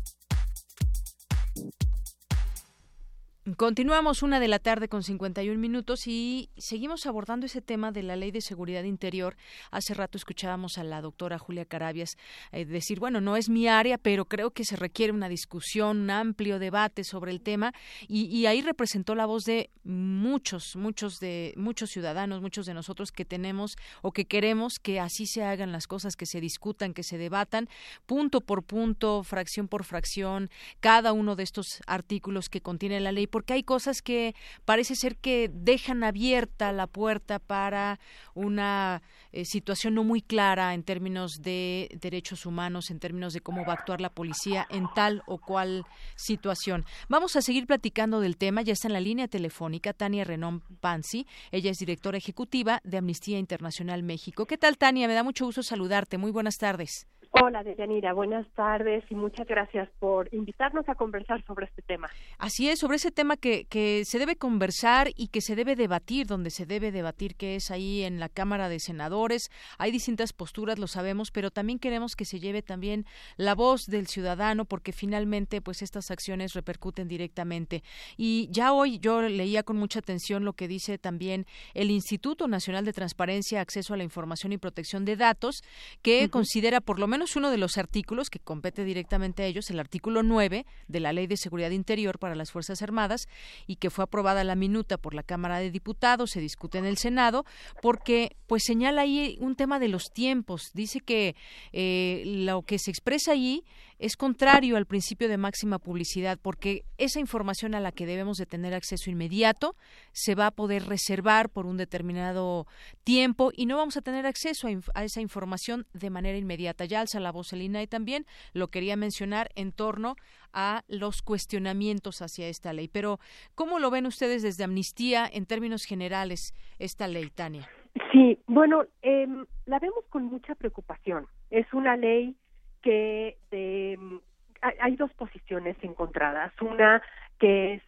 Continuamos una de la tarde con 51 minutos y seguimos abordando ese tema de la ley de seguridad interior. Hace rato escuchábamos a la doctora Julia Carabias eh, decir, bueno, no es mi área, pero creo que se requiere una discusión, un amplio debate sobre el tema y, ahí representó la voz de muchos, muchos de muchos ciudadanos, muchos de nosotros que tenemos o que queremos que así se hagan las cosas, que se discutan, que se debatan punto por punto, fracción por fracción, cada uno de estos artículos que contiene la ley porque hay cosas que parece ser que dejan abierta la puerta para una eh, situación no muy clara en términos de derechos humanos, en términos de cómo va a actuar la policía en tal o cual situación. Vamos a seguir platicando del tema, ya está en la línea telefónica Tania Renón Pansi, ella es directora ejecutiva de Amnistía Internacional México. ¿Qué tal Tania? Me da mucho gusto saludarte. Muy buenas tardes. Hola, Deyanira, buenas tardes y muchas gracias por invitarnos a conversar sobre este tema. Así es, sobre ese tema que, que se debe conversar y que se debe debatir, donde se debe debatir, que es ahí en la Cámara de Senadores. Hay distintas posturas, lo sabemos, pero también queremos que se lleve también la voz del ciudadano, porque finalmente, pues estas acciones repercuten directamente. Y ya hoy yo leía con mucha atención lo que dice también el Instituto Nacional de Transparencia, Acceso a la Información y Protección de Datos, que considera por lo menos es uno de los artículos que compete directamente a ellos, el artículo 9 de la Ley de Seguridad Interior para las Fuerzas Armadas y que fue aprobada la minuta por la Cámara de Diputados, se discute en el Senado, porque pues señala ahí un tema de los tiempos. Dice que eh, lo que se expresa ahí es contrario al principio de máxima publicidad porque esa información a la que debemos de tener acceso inmediato se va a poder reservar por un determinado tiempo y no vamos a tener acceso a, esa información de manera inmediata. Ya alza la voz el y también lo quería mencionar en torno a los cuestionamientos hacia esta ley. Pero, ¿cómo lo ven ustedes desde Amnistía en términos generales esta ley, Tania? Sí, bueno, em, la vemos con mucha preocupación. Es una ley que hay dos posiciones encontradas. Una que es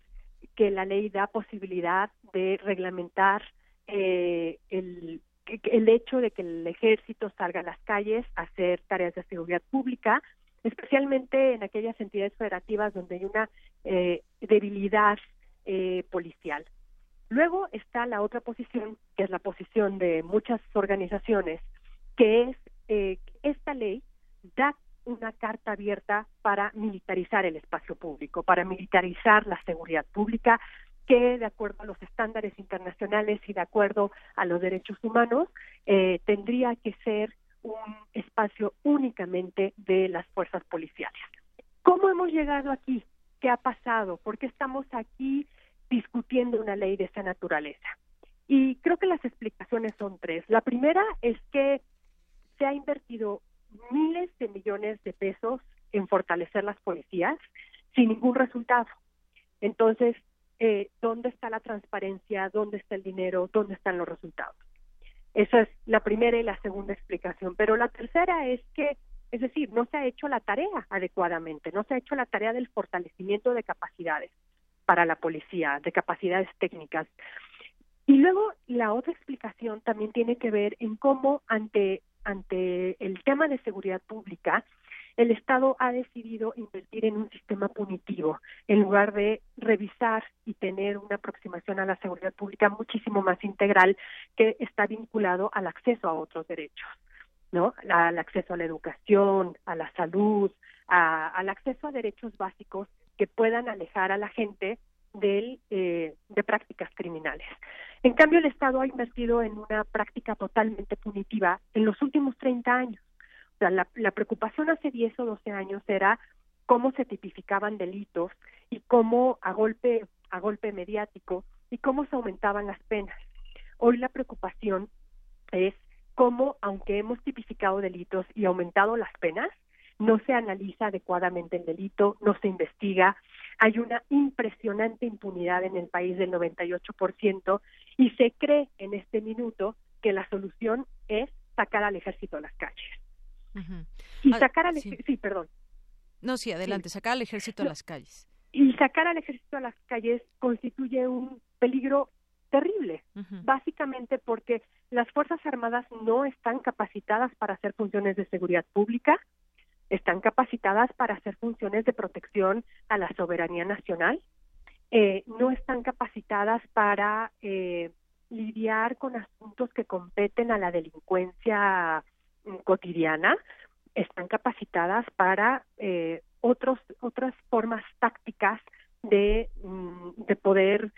que la ley da posibilidad de reglamentar eh, el, el hecho de que el ejército salga a las calles a hacer tareas de seguridad pública, especialmente en aquellas entidades federativas donde hay una eh, debilidad eh, policial. Luego está la otra posición, que es la posición de muchas organizaciones, que es eh, esta ley da una carta abierta para militarizar el espacio público, para militarizar la seguridad pública, que de acuerdo a los estándares internacionales y de acuerdo a los derechos humanos, eh, tendría que ser un espacio únicamente de las fuerzas policiales. ¿Cómo hemos llegado aquí? ¿Qué ha pasado? ¿Por qué estamos aquí discutiendo una ley de esa naturaleza? Y creo que las explicaciones son tres. La primera es que se ha invertido miles de millones de pesos en fortalecer las policías sin ningún resultado. Entonces, eh, ¿dónde está la transparencia? ¿Dónde está el dinero? ¿Dónde están los resultados? Esa es la primera y la segunda explicación. Pero la tercera es que, es decir, no se ha hecho la tarea adecuadamente, no se ha hecho la tarea del fortalecimiento de capacidades para la policía, de capacidades técnicas. Y luego la otra explicación también tiene que ver en cómo ante ante el tema de seguridad pública, el Estado ha decidido invertir en un sistema punitivo en lugar de revisar y tener una aproximación a la seguridad pública muchísimo más integral que está vinculado al acceso a otros derechos, ¿no? Al acceso a la educación, a la salud, al acceso a derechos básicos que puedan alejar a la gente del, eh, de prácticas criminales. En cambio, el Estado ha invertido en una práctica totalmente punitiva en los últimos 30 años. O sea, la, la preocupación hace 10 o 12 años era cómo se tipificaban delitos y cómo a golpe a golpe mediático y cómo se aumentaban las penas. Hoy la preocupación es cómo, aunque hemos tipificado delitos y aumentado las penas, no se analiza adecuadamente el delito, no se investiga, hay una impresionante impunidad en el país del 98% y se cree en este minuto que la solución es sacar al ejército a las calles. Y sacar al sí. sí. perdón. No, sí, adelante, sacar al ejército a las calles. Y sacar al ejército a las calles constituye un peligro terrible, básicamente porque las Fuerzas Armadas no están capacitadas para hacer funciones de seguridad pública, están capacitadas para hacer funciones de protección a la soberanía nacional, eh, no están capacitadas para eh, lidiar con asuntos que competen a la delincuencia mm, cotidiana, están capacitadas para eh, otros otras formas tácticas de, mm, de poder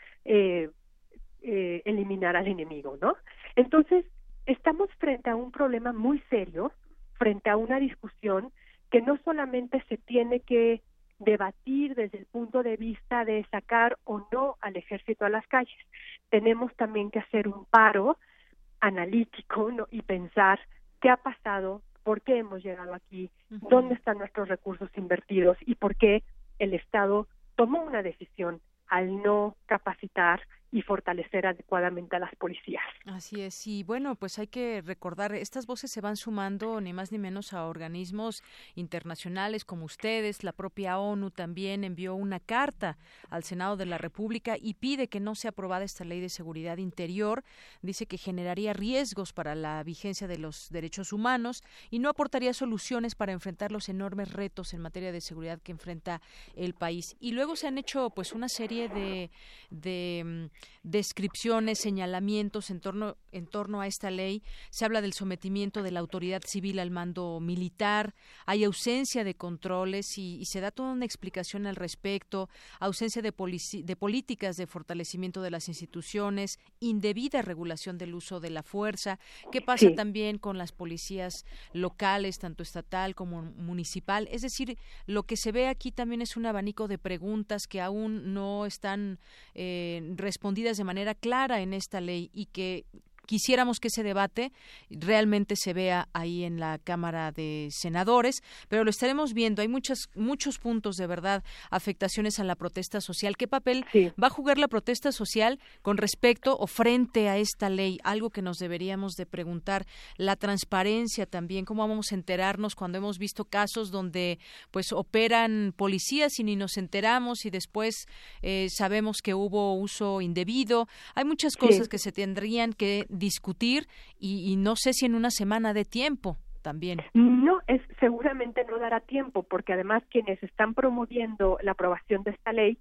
eliminar al enemigo, ¿no? Entonces, estamos frente a un problema muy serio, frente a una discusión que no solamente se tiene que debatir desde el punto de vista de sacar o no al ejército a las calles. Tenemos también que hacer un paro analítico y pensar qué ha pasado, por qué hemos llegado aquí, dónde están nuestros recursos invertidos y por qué el Estado tomó una decisión al no capacitar y fortalecer adecuadamente a las policías. Así es, y bueno, pues hay que recordar, estas voces se van sumando ni más ni menos a organismos internacionales como ustedes, la propia ONU también envió una carta al Senado de la República y pide que no sea aprobada esta ley de seguridad interior, dice que generaría riesgos para la vigencia de los derechos humanos y no aportaría soluciones para enfrentar los enormes retos en materia de seguridad que enfrenta el país. Y luego se han hecho pues una serie de, de mm, descripciones, señalamientos en torno, en torno a esta ley. Se habla del sometimiento de la autoridad civil al mando militar, hay ausencia de controles y, se da toda una explicación al respecto, ausencia de, de políticas de fortalecimiento de las instituciones, indebida regulación del uso de la fuerza. ¿Qué pasa también con las policías locales, tanto estatal como municipal? Es decir, lo que se ve aquí también es un abanico de preguntas que aún no están eh, de manera clara en esta ley y que quisiéramos que ese debate realmente se vea ahí en la Cámara de Senadores, pero lo estaremos viendo. Hay muchos muchos puntos de verdad, afectaciones a la protesta social. ¿Qué papel va a jugar la protesta social con respecto o frente a esta ley? Algo que nos deberíamos de preguntar. La transparencia también, cómo vamos a enterarnos cuando hemos visto casos donde pues operan policías y ni nos enteramos y después eh, sabemos que hubo uso indebido. Hay muchas cosas que se tendrían que discutir y, no sé si en una semana de tiempo también. No, es seguramente no dará tiempo porque además quienes están promoviendo la aprobación de esta ley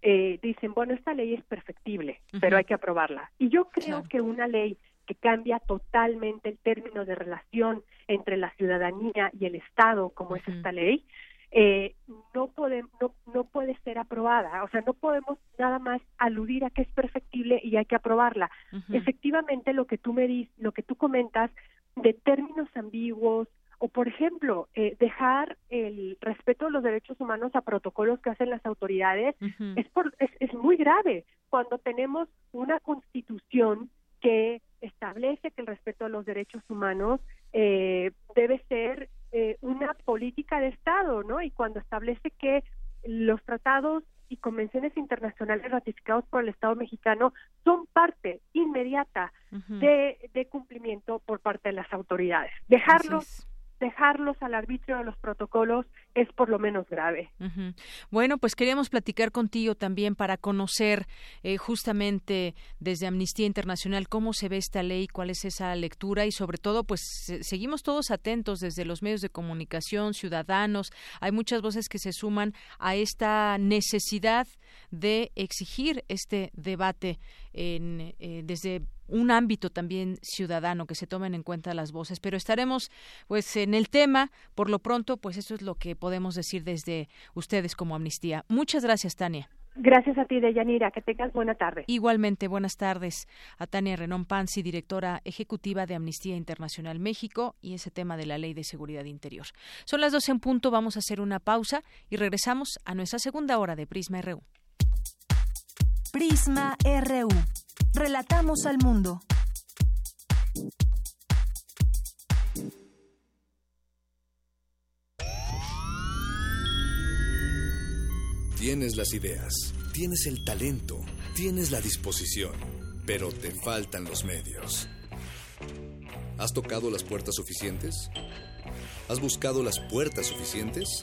eh, dicen, bueno, esta ley es perfectible, pero hay que aprobarla. Y yo creo que una ley que cambia totalmente el término de relación entre la ciudadanía y el Estado, como es esta ley, eh, no, puede, no, no puede ser aprobada. O sea, no podemos nada más aludir a que es perfectible y hay que aprobarla. Efectivamente, lo que tú me dices, lo que tú comentas de términos ambiguos, o por ejemplo eh, dejar el respeto de los derechos humanos a protocolos que hacen las autoridades es, por, es, es muy grave cuando tenemos una constitución que establece que el respeto a los derechos humanos eh, debe ser eh, una política de Estado, ¿no? Y cuando establece que los tratados y convenciones internacionales ratificados por el Estado mexicano son parte inmediata de, de, cumplimiento por parte de las autoridades. Dejarlos dejarlos al arbitrio de los protocolos es por lo menos grave. Bueno, pues queríamos platicar contigo también para conocer eh, justamente desde Amnistía Internacional cómo se ve esta ley, cuál es esa lectura y sobre todo, pues seguimos todos atentos desde los medios de comunicación, ciudadanos. Hay muchas voces que se suman a esta necesidad de exigir este debate en, eh, desde un ámbito también ciudadano que se tomen en cuenta las voces pero estaremos pues en el tema por lo pronto pues eso es lo que podemos decir desde ustedes como amnistía muchas gracias Tania Gracias a ti, Deyanira. Que tengas buena tarde. Igualmente, buenas tardes a Tania Renón Panzi, directora ejecutiva de Amnistía Internacional México, y ese tema de la Ley de Seguridad Interior. Son las 12 en punto, vamos a hacer una pausa y regresamos a nuestra segunda hora de Prisma RU. Prisma RU. Relatamos al mundo. Tienes las ideas, tienes el talento, tienes la disposición, pero te faltan los medios. ¿Has tocado las puertas suficientes? ¿Has buscado las puertas suficientes?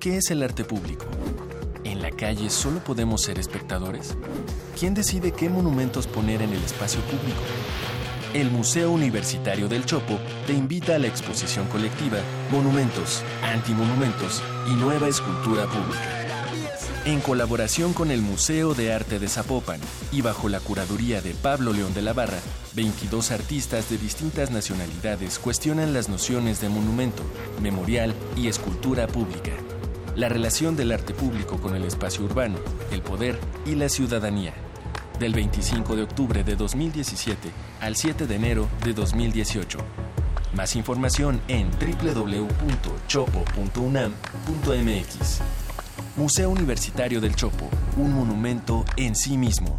¿Qué es el arte público? ¿En la calle solo podemos ser espectadores? ¿Quién decide qué monumentos poner en el espacio público? El Museo Universitario del Chopo te invita a la exposición colectiva Monumentos, Antimonumentos y Nueva Escultura Pública en colaboración con el Museo de Arte de Zapopan y bajo la curaduría de Pablo León de la Barra, 22 artistas de distintas nacionalidades cuestionan las nociones de monumento, memorial y escultura pública, la relación del arte público con el espacio urbano, el poder y la ciudadanía. Del 25 de octubre de 2017 al 7 de enero de 2018. Más información en www.chopo.unam.mx. Museo Universitario del Chopo, un monumento en sí mismo.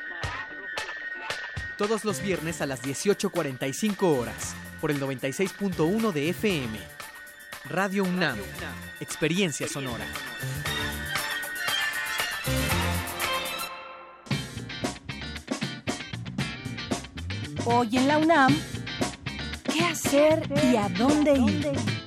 todos los viernes a las 18.45 horas por el 96.1 de FM. Radio UNAM, Experiencia Sonora. Hoy en la UNAM, ¿qué hacer y a dónde ir?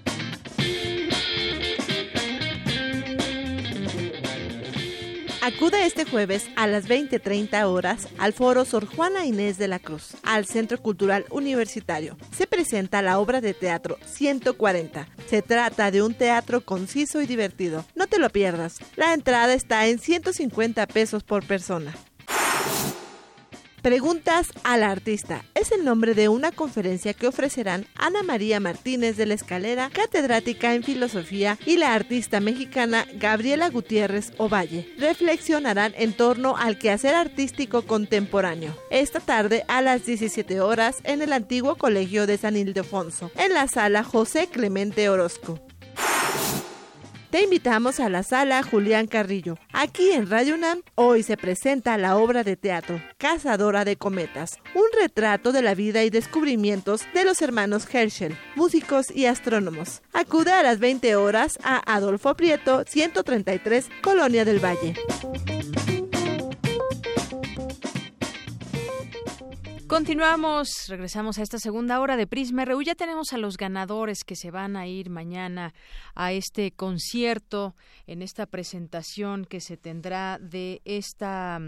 Acude este jueves a las 20.30 horas al foro Sor Juana Inés de la Cruz, al Centro Cultural Universitario. Se presenta la obra de teatro 140. Se trata de un teatro conciso y divertido. No te lo pierdas. La entrada está en 150 pesos por persona. Preguntas al artista es el nombre de una conferencia que ofrecerán Ana María Martínez de la Escalera, catedrática en filosofía, y la artista mexicana Gabriela Gutiérrez Ovalle. Reflexionarán en torno al quehacer artístico contemporáneo. Esta tarde a las 17 horas en el antiguo Colegio de San Ildefonso, en la sala José Clemente Orozco. Te invitamos a la sala Julián Carrillo. Aquí en Radio UNAM hoy se presenta la obra de teatro Cazadora de Cometas, un retrato de la vida y descubrimientos de los hermanos Herschel, músicos y astrónomos. Acude a las 20 horas a Adolfo Prieto, 133, Colonia del Valle. Continuamos, regresamos a esta segunda hora de Prisma RU. Ya tenemos a los ganadores que se van a ir mañana a este concierto, en esta presentación que se tendrá de esta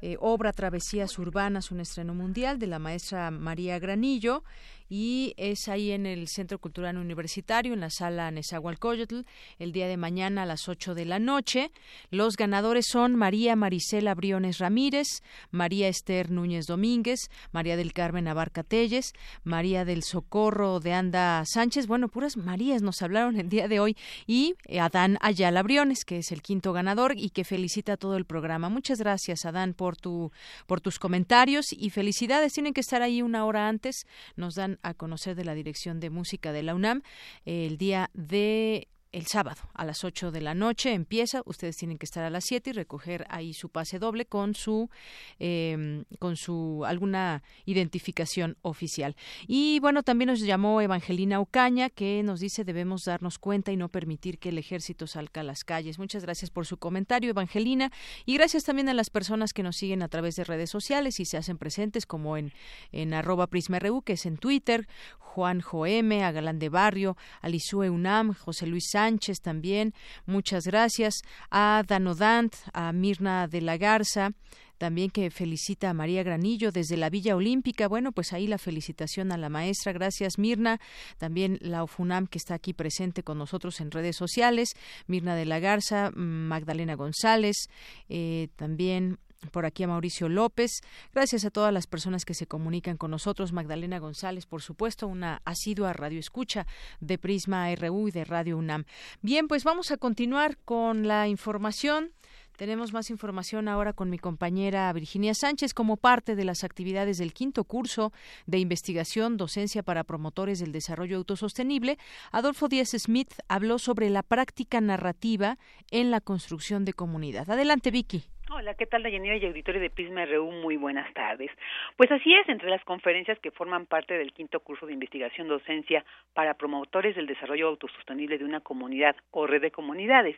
eh, obra Travesías Urbanas, un estreno mundial de la maestra María Granillo y es ahí en el Centro Cultural Universitario, en la sala Nezahualcóyotl, el día de mañana a las 8 de la noche. Los ganadores son María Marisela Briones Ramírez, María Esther Núñez Domínguez, María del Carmen Abarca Telles, María del Socorro de Anda Sánchez, bueno, puras Marías nos hablaron el día de hoy, y Adán Ayala Briones, que es el quinto ganador y que felicita todo el programa. Muchas gracias, Adán, por, tu, por tus comentarios y felicidades. Tienen que estar ahí una hora antes. Nos dan a conocer de la Dirección de Música de la UNAM el día de el sábado a las 8 de la noche empieza. Ustedes tienen que estar a las 7 y recoger ahí su pase doble con su em, con su alguna identificación oficial. Y bueno, también nos llamó Evangelina Ocaña que nos dice debemos darnos cuenta y no permitir que el ejército salga a las calles. Muchas gracias por su comentario, Evangelina, y gracias también a las personas que nos siguen a través de redes sociales y se hacen presentes como en en arroba prisma.ru, que es en Twitter, Juan Joeme, a Galán de Barrio, Alisue UNAM, José Luis Sánchez también, muchas gracias, a Danodant, a Mirna de la Garza, también que felicita a María Granillo desde la Villa Olímpica. Bueno, pues ahí la felicitación a la maestra. Gracias, Mirna. También la OFUNAM que está aquí presente con nosotros en redes sociales. Mirna de la Garza, Magdalena González, eh, también por aquí a Mauricio López. Gracias a todas las personas que se comunican con nosotros. Magdalena González, por supuesto, una asidua radio escucha de Prisma RU y de Radio UNAM. Bien, pues vamos a continuar con la información. Tenemos más información ahora con mi compañera Virginia Sánchez como parte de las actividades del quinto curso de investigación Docencia para Promotores del Desarrollo Autosostenible. Adolfo Díaz Smith habló sobre la práctica narrativa en la construcción de comunidad. Adelante, Vicky. Hola, ¿qué tal, Dayanira y auditorio de Prisma RU? Muy buenas tardes. Pues así es, entre las conferencias que forman parte del quinto curso de investigación docencia para promotores del desarrollo autosostenible de una comunidad o red de comunidades,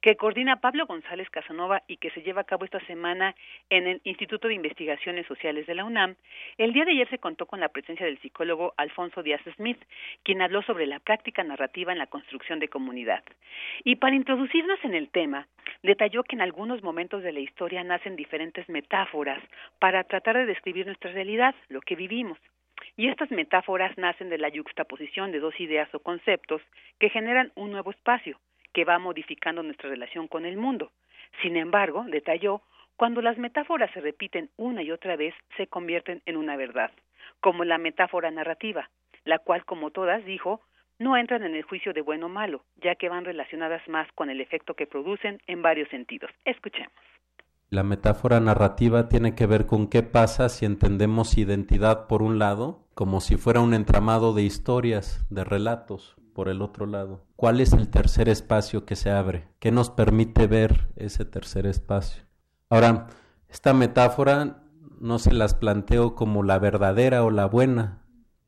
que coordina Pablo González Casanova y que se lleva a cabo esta semana en el Instituto de Investigaciones Sociales de la UNAM, el día de ayer se contó con la presencia del psicólogo Alfonso Díaz Smith, quien habló sobre la práctica narrativa en la construcción de comunidad. Y para introducirnos en el tema, detalló que en algunos momentos de la historia nacen diferentes metáforas para tratar de describir nuestra realidad, lo que vivimos. Y estas metáforas nacen de la yuxtaposición de dos ideas o conceptos que generan un nuevo espacio, que va modificando nuestra relación con el mundo. Sin embargo, detalló, cuando las metáforas se repiten una y otra vez, se convierten en una verdad, como la metáfora narrativa, la cual, como todas, dijo, no entran en el juicio de bueno o malo, ya que van relacionadas más con el efecto que producen en varios sentidos. Escuchemos. La metáfora narrativa tiene que ver con qué pasa si entendemos identidad por un lado, como si fuera un entramado de historias, de relatos, por el otro lado. ¿Cuál es el tercer espacio que se abre? ¿Qué nos permite ver ese tercer espacio? Ahora, esta metáfora no se las planteo como la verdadera o la buena,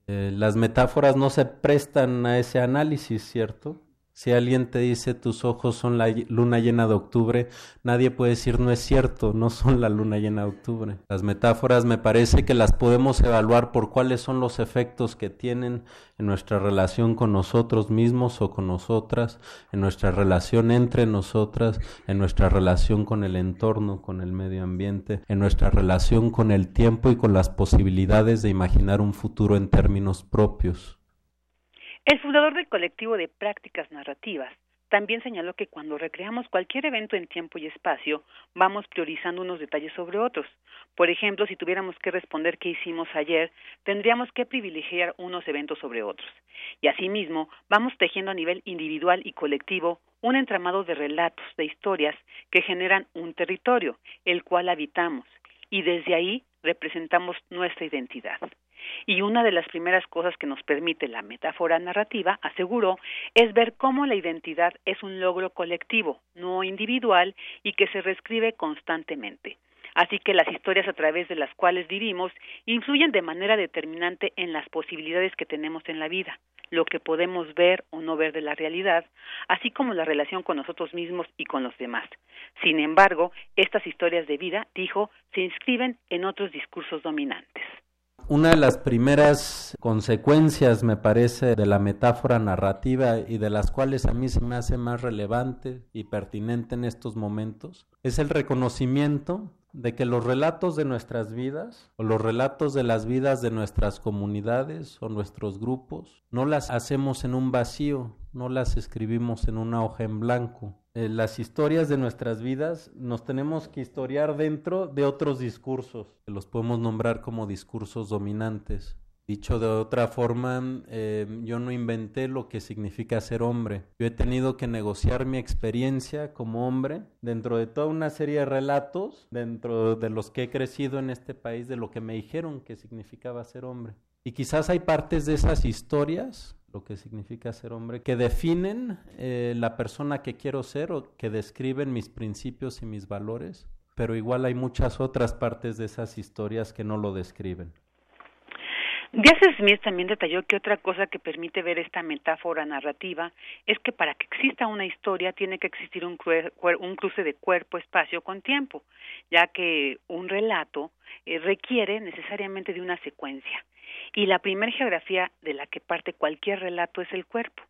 eh, las metáforas no se prestan a ese análisis, ¿cierto? Si alguien te dice tus ojos son la luna llena de octubre, nadie puede decir no es cierto, no son la luna llena de octubre. Las metáforas me parece que las podemos evaluar por cuáles son los efectos que tienen en nuestra relación con nosotros mismos o con nosotras, en nuestra relación entre nosotras, en nuestra relación con el entorno, con el medio ambiente, en nuestra relación con el tiempo y con las posibilidades de imaginar un futuro en términos propios. El fundador del colectivo de prácticas narrativas también señaló que cuando recreamos cualquier evento en tiempo y espacio, vamos priorizando unos detalles sobre otros. Por ejemplo, si tuviéramos que responder qué hicimos ayer, tendríamos que privilegiar unos eventos sobre otros. Y asimismo, vamos tejiendo a nivel individual y colectivo un entramado de relatos, de historias que generan un territorio, el cual habitamos, y desde ahí representamos nuestra identidad. Y una de las primeras cosas que nos permite la metáfora narrativa, aseguró, es ver cómo la identidad es un logro colectivo, no individual, y que se reescribe constantemente. Así que las historias a través de las cuales vivimos influyen de manera determinante en las posibilidades que tenemos en la vida, lo que podemos ver o no ver de la realidad, así como la relación con nosotros mismos y con los demás. Sin embargo, estas historias de vida, dijo, se inscriben en otros discursos dominantes. Una de las primeras consecuencias, me parece, de la metáfora narrativa y de las cuales a mí se me hace más relevante y pertinente en estos momentos, es el reconocimiento de que los relatos de nuestras vidas o los relatos de las vidas de nuestras comunidades o nuestros grupos no las hacemos en un vacío, no las escribimos en una hoja en blanco, eh, las historias de nuestras vidas nos tenemos que historiar dentro de otros discursos, que los podemos nombrar como discursos dominantes. Dicho de otra forma, eh, yo no inventé lo que significa ser hombre. Yo he tenido que negociar mi experiencia como hombre dentro de toda una serie de relatos, dentro de los que he crecido en este país, de lo que me dijeron que significaba ser hombre. Y quizás hay partes de esas historias lo que significa ser hombre, que definen eh, la persona que quiero ser o que describen mis principios y mis valores, pero igual hay muchas otras partes de esas historias que no lo describen. Díaz Smith también detalló que otra cosa que permite ver esta metáfora narrativa es que para que exista una historia tiene que existir un, un cruce de cuerpo-espacio con tiempo, ya que un relato eh, requiere necesariamente de una secuencia. Y la primera geografía de la que parte cualquier relato es el cuerpo.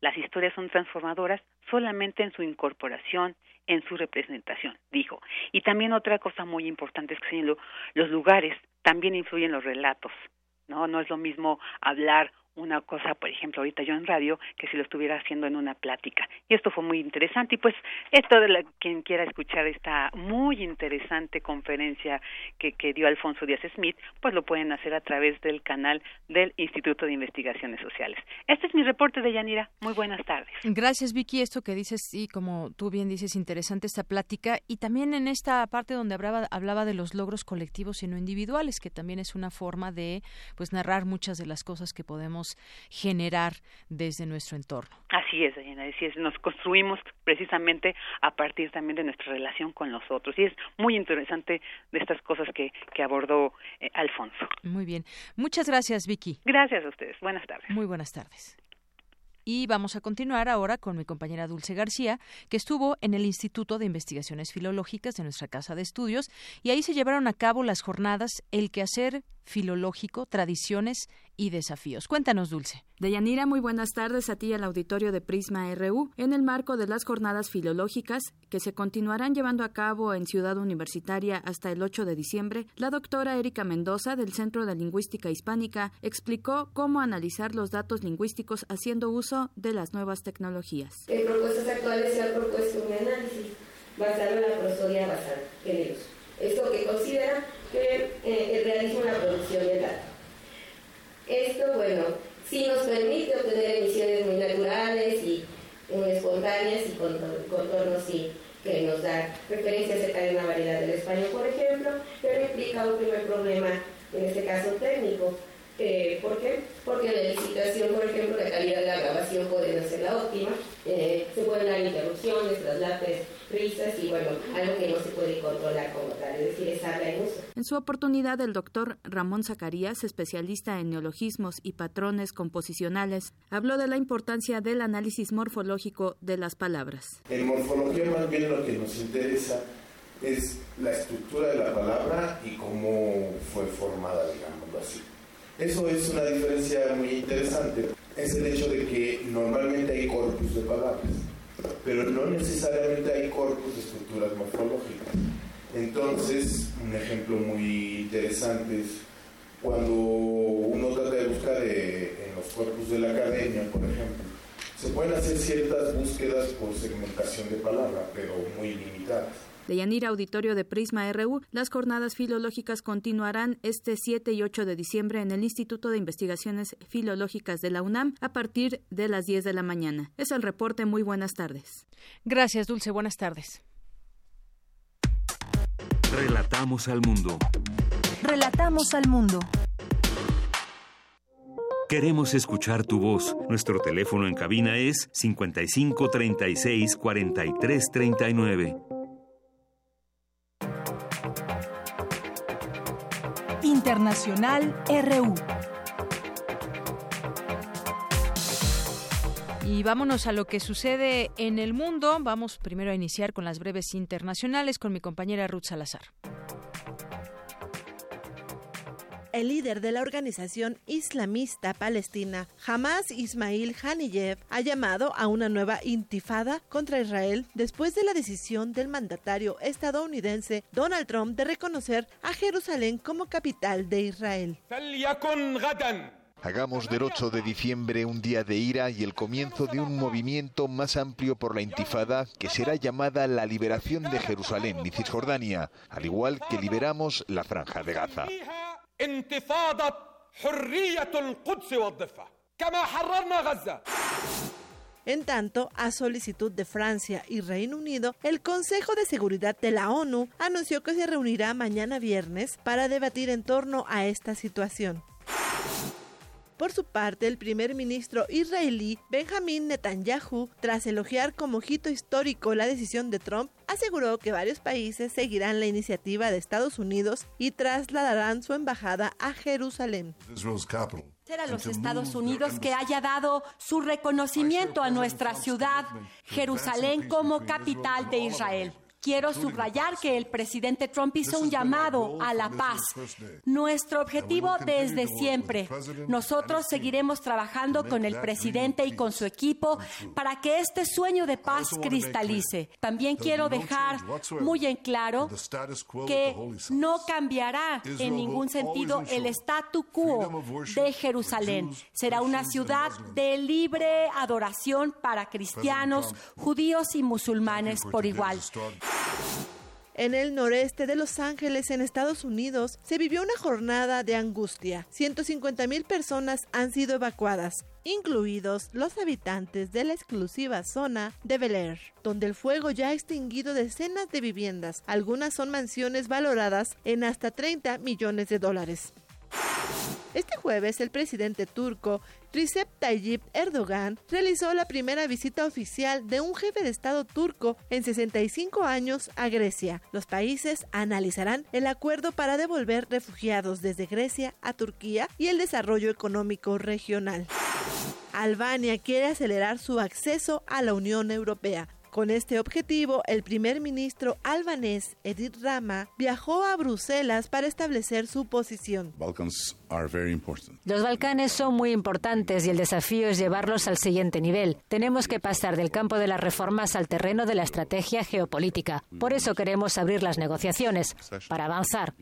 Las historias son transformadoras solamente en su incorporación, en su representación, dijo. Y también otra cosa muy importante es que los lugares también influyen los relatos. No, no es lo mismo hablar una cosa, por ejemplo, ahorita yo en radio, que si lo estuviera haciendo en una plática. Y esto fue muy interesante. Y pues, esto de la, quien quiera escuchar esta muy interesante conferencia que, que dio Alfonso Díaz Smith, pues lo pueden hacer a través del canal del Instituto de Investigaciones Sociales. Este es mi reporte de Yanira. Muy buenas tardes. Gracias, Vicky. Esto que dices, sí, como tú bien dices, interesante esta plática. Y también en esta parte donde hablaba, hablaba de los logros colectivos y no individuales, que también es una forma de pues narrar muchas de las cosas que podemos generar desde nuestro entorno. Así es, así es. Nos construimos precisamente a partir también de nuestra relación con los otros. Y es muy interesante de estas cosas que, que abordó eh, Alfonso. Muy bien. Muchas gracias, Vicky. Gracias a ustedes. Buenas tardes. Muy buenas tardes. Y vamos a continuar ahora con mi compañera Dulce García, que estuvo en el Instituto de Investigaciones Filológicas de nuestra Casa de Estudios, y ahí se llevaron a cabo las jornadas El quehacer filológico, tradiciones y desafíos. Cuéntanos, Dulce. Deyanira, muy buenas tardes a ti al auditorio de Prisma RU. En el marco de las jornadas filológicas que se continuarán llevando a cabo en Ciudad Universitaria hasta el 8 de diciembre, la doctora Erika Mendoza del Centro de Lingüística Hispánica explicó cómo analizar los datos lingüísticos haciendo uso de las nuevas tecnologías. En propuestas actuales se ha propuesto un análisis basado en la prosodia basada en el uso. Esto que considera que eh, el realismo en la producción de datos. Esto, bueno, sí nos permite obtener emisiones muy naturales y muy espontáneas y con contornos sí, que nos da referencia acerca de una variedad del español, por ejemplo, pero implica un primer problema, en este caso técnico. Eh, ¿Por qué? Porque en la licitación, por ejemplo, la calidad de la grabación puede no ser la óptima, eh, se pueden dar interrupciones, traslates, risas y bueno, algo que no se puede controlar como tal, es decir, es habla en uso. En su oportunidad, el doctor Ramón Zacarías, especialista en neologismos y patrones composicionales, habló de la importancia del análisis morfológico de las palabras. En morfología más bien lo que nos interesa es la estructura de la palabra y cómo fue formada, digámoslo así. Eso es una diferencia muy interesante. Es el hecho de que normalmente hay corpus de palabras pero no necesariamente hay corpus de estructuras morfológicas. Entonces, un ejemplo muy interesante es cuando uno trata de buscar eh, en los corpus de la academia, por ejemplo, se pueden hacer ciertas búsquedas por segmentación de palabra, pero muy limitadas. De Yanira Auditorio de Prisma RU, las jornadas filológicas continuarán este 7 y 8 de diciembre en el Instituto de Investigaciones Filológicas de la UNAM a partir de las 10 de la mañana. Es el reporte. Muy buenas tardes. Gracias, Dulce. Buenas tardes. Relatamos al mundo. Relatamos al mundo. Queremos escuchar tu voz. Nuestro teléfono en cabina es 55 36 43 39. Internacional RU. Y vámonos a lo que sucede en el mundo. Vamos primero a iniciar con las breves internacionales con mi compañera Ruth Salazar. El líder de la organización islamista palestina, Hamas Ismail Haniyeh, ha llamado a una nueva intifada contra Israel después de la decisión del mandatario estadounidense Donald Trump de reconocer a Jerusalén como capital de Israel. Hagamos del 8 de diciembre un día de ira y el comienzo de un movimiento más amplio por la intifada que será llamada la liberación de Jerusalén y Cisjordania, al igual que liberamos la franja de Gaza. En tanto, a solicitud de Francia y Reino Unido, el Consejo de Seguridad de la ONU anunció que se reunirá mañana viernes para debatir en torno a esta situación. Por su parte, el primer ministro israelí Benjamin Netanyahu, tras elogiar como hito histórico la decisión de Trump, aseguró que varios países seguirán la iniciativa de Estados Unidos y trasladarán su embajada a Jerusalén. Será los Estados Unidos que haya dado su reconocimiento a nuestra ciudad, Jerusalén, como capital de Israel. Quiero subrayar que el presidente Trump hizo un llamado a la paz. Nuestro objetivo desde siempre. Nosotros seguiremos trabajando con el presidente y con su equipo para que este sueño de paz cristalice. También quiero dejar muy en claro que no cambiará en ningún sentido el statu quo de Jerusalén. Será una ciudad de libre adoración para cristianos, judíos y musulmanes por igual. En el noreste de Los Ángeles, en Estados Unidos, se vivió una jornada de angustia. 150 mil personas han sido evacuadas, incluidos los habitantes de la exclusiva zona de Bel Air, donde el fuego ya ha extinguido decenas de viviendas. Algunas son mansiones valoradas en hasta 30 millones de dólares. Este jueves, el presidente turco Recep Tayyip Erdogan realizó la primera visita oficial de un jefe de Estado turco en 65 años a Grecia. Los países analizarán el acuerdo para devolver refugiados desde Grecia a Turquía y el desarrollo económico regional. Albania quiere acelerar su acceso a la Unión Europea Con este objetivo, el primer ministro albanés Edith Rama viajó a Bruselas para establecer su posición. Los Balcanes son muy importantes y el desafío es llevarlos al siguiente nivel. Tenemos que pasar del campo de las reformas al terreno de la estrategia geopolítica. Por eso queremos abrir las negociaciones, para avanzar.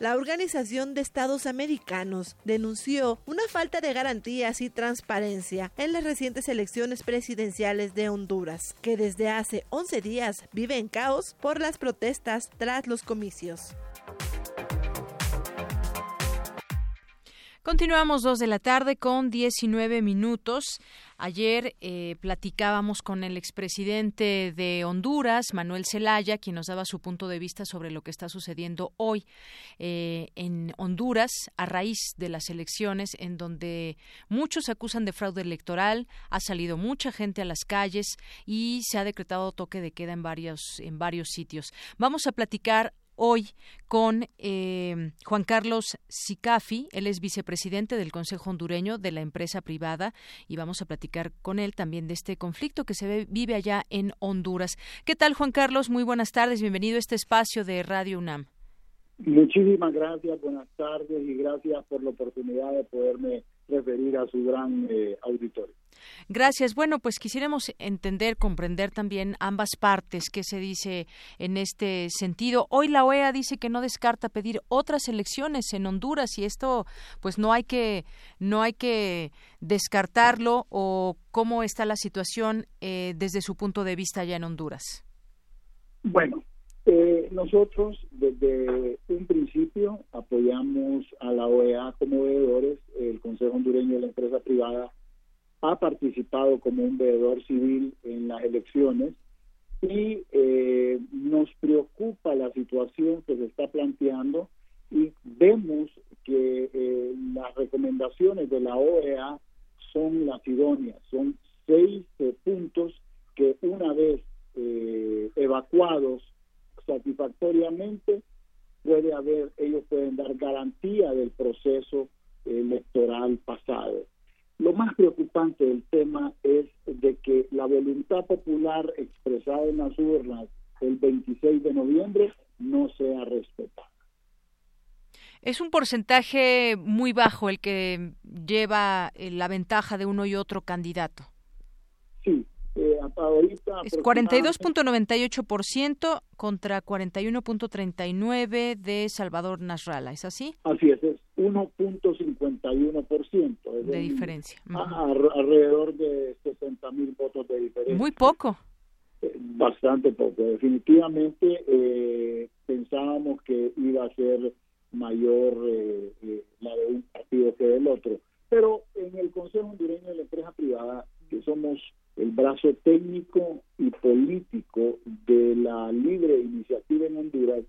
La Organización de Estados Americanos denunció una falta de garantías y transparencia en las recientes elecciones presidenciales de Honduras, que desde hace 11 días vive en caos por las protestas tras los comicios. Continuamos dos de la tarde con 19 minutos. Ayer eh, platicábamos con el expresidente de Honduras, Manuel Zelaya, quien nos daba su punto de vista sobre lo que está sucediendo hoy eh, en Honduras a raíz de las elecciones, en donde muchos acusan de fraude electoral, ha salido mucha gente a las calles y se ha decretado toque de queda en varios en varios sitios. Vamos a platicar hoy con eh, Juan Carlos Sicafi, él es vicepresidente del Consejo Hondureño de la empresa privada y vamos a platicar con él también de este conflicto que se vive allá en Honduras. ¿Qué tal Juan Carlos? Muy buenas tardes, bienvenido a este espacio de Radio UNAM. Muchísimas gracias, buenas tardes y gracias por la oportunidad de poderme referir a su gran eh, auditorio. Gracias. Bueno, pues quisiéramos entender, comprender también ambas partes, qué se dice en este sentido. Hoy la OEA dice que no descarta pedir otras elecciones en Honduras y esto, pues no hay que no hay que descartarlo o cómo está la situación eh, desde su punto de vista allá en Honduras. Bueno, eh, nosotros desde un principio apoyamos a la OEA como veedores, el Consejo Hondureño de la Empresa Privada ha participado como un veedor civil en las elecciones y eh, nos preocupa la situación que se está planteando y vemos que eh, las recomendaciones de la OEA son las idóneas, son seis eh, puntos que una vez evacuados satisfactoriamente puede haber, ellos pueden dar garantía del proceso electoral pasado. Lo más preocupante del tema es de que la voluntad popular expresada en las urnas el 26 de noviembre no sea respetada. Es un porcentaje muy bajo el que lleva eh, la ventaja de uno y otro candidato. Sí, eh, ahorita... Es 42.98% contra 41.39% de Salvador Nasralla, ¿es así? Así es, es 1.51%. De diferencia. alrededor de 60 mil votos de diferencia. Muy poco. Eh, bastante poco. Definitivamente eh, pensábamos que iba a ser mayor eh, la de un partido que del otro. Pero en el Consejo Hondureño de la Empresa Privada, que somos el brazo técnico y político de la libre iniciativa en Honduras,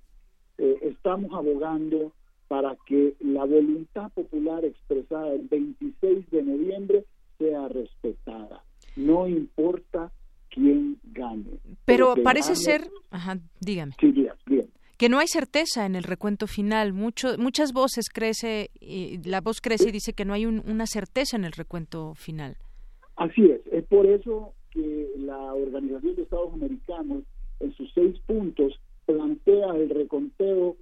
estamos abogando para que la voluntad popular expresada el 26 de noviembre sea respetada. No importa quién gane. Pero, parece ser, ajá, dígame. Sí, dígame, Que no hay certeza en el recuento final. Mucho, muchas voces crece, y la voz crece y dice que no hay una certeza en el recuento final. Así es. Es por eso que la Organización de Estados Americanos, en sus seis puntos, plantea el reconteo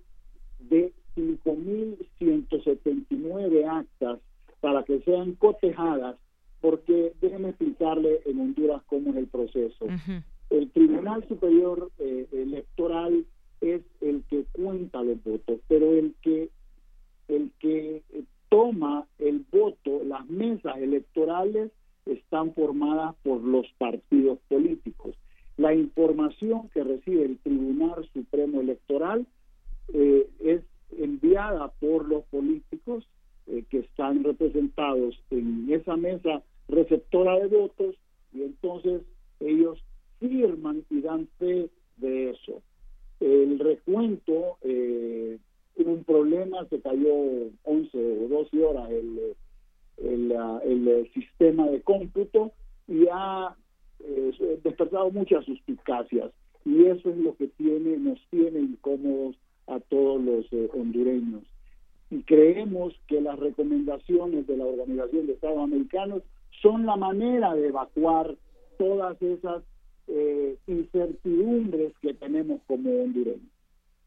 de 5.179 actas para que sean cotejadas, porque déjenme explicarle en Honduras cómo es el proceso. El Tribunal Superior eh, Electoral es el que cuenta los votos, pero el que el que toma el voto, las mesas electorales están formadas por los partidos políticos. La información que recibe el Tribunal Supremo Electoral eh, es enviada por los políticos eh, que están representados en esa mesa receptora de votos y entonces ellos firman y dan fe de eso. El recuento, eh, un problema, se cayó 11 o 12 horas el, el, el sistema de cómputo y ha eh, despertado muchas suspicacias y eso es lo que tiene nos tiene incómodos a todos los eh, hondureños. Y creemos que las recomendaciones de la Organización de Estados Americanos son la manera de evacuar todas esas eh, incertidumbres que tenemos como hondureños.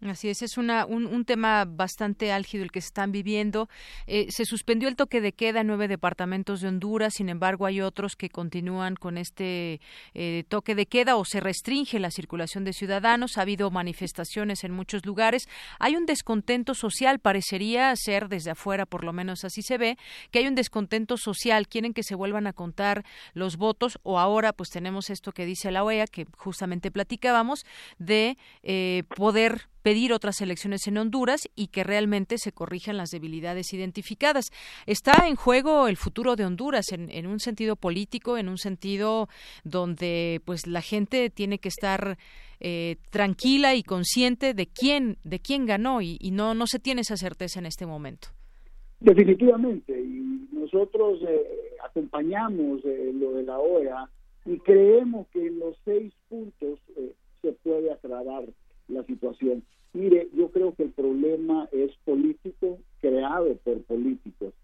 Así es, es una, un, tema bastante álgido el que se están viviendo. Eh, se suspendió el toque de queda en nueve departamentos de Honduras, sin embargo hay otros que continúan con este eh, toque de queda o se restringe la circulación de ciudadanos. Ha habido manifestaciones en muchos lugares. Hay un descontento social, parecería ser desde afuera, por lo menos así se ve, que hay un descontento social. Quieren que se vuelvan a contar los votos o ahora pues tenemos esto que dice la OEA, que justamente platicábamos, de eh, poder pedir otras elecciones en Honduras y que realmente se corrijan las debilidades identificadas. Está en juego el futuro de Honduras en, un sentido político, en un sentido donde pues la gente tiene que estar eh, tranquila y consciente de quién de quién ganó y, no no se tiene esa certeza en este momento. Definitivamente y nosotros eh, acompañamos eh, lo de la OEA y creemos que en los seis puntos se puede aclarar la situación. Mire, yo creo que el problema es político, creado por políticos,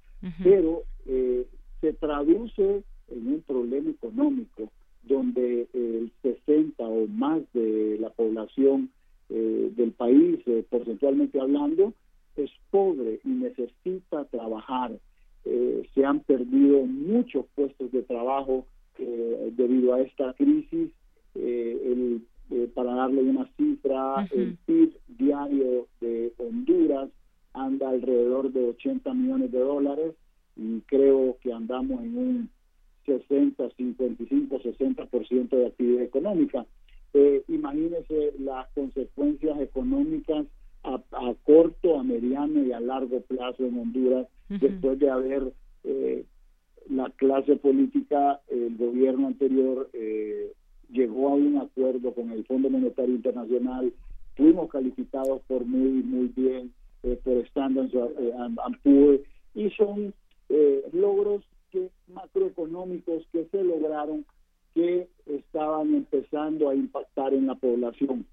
pero eh, se traduce en un problema económico donde el 60 o más de la población eh, del país, eh, porcentualmente hablando, es pobre y necesita trabajar. se han perdido muchos puestos de trabajo debido a esta crisis. el eh, para darle una cifra, el PIB diario de Honduras anda alrededor de 80 millones de dólares y creo que andamos en un 60, 55, 60% de actividad económica. Eh, imagínense las consecuencias económicas a, corto, a mediano y a largo plazo en Honduras después de haber eh, la clase política, el gobierno anterior eh, llegó a un acuerdo con el Fondo Monetario Internacional, fuimos calificados por muy, muy bien, eh, por Standard eh, Poor's, y son eh, logros que, macroeconómicos que se lograron que estaban empezando a impactar en la población.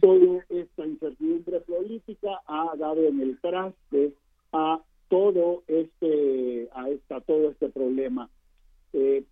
Toda esta incertidumbre política ha dado en el traste a todo este a esta todo este problema. Eh,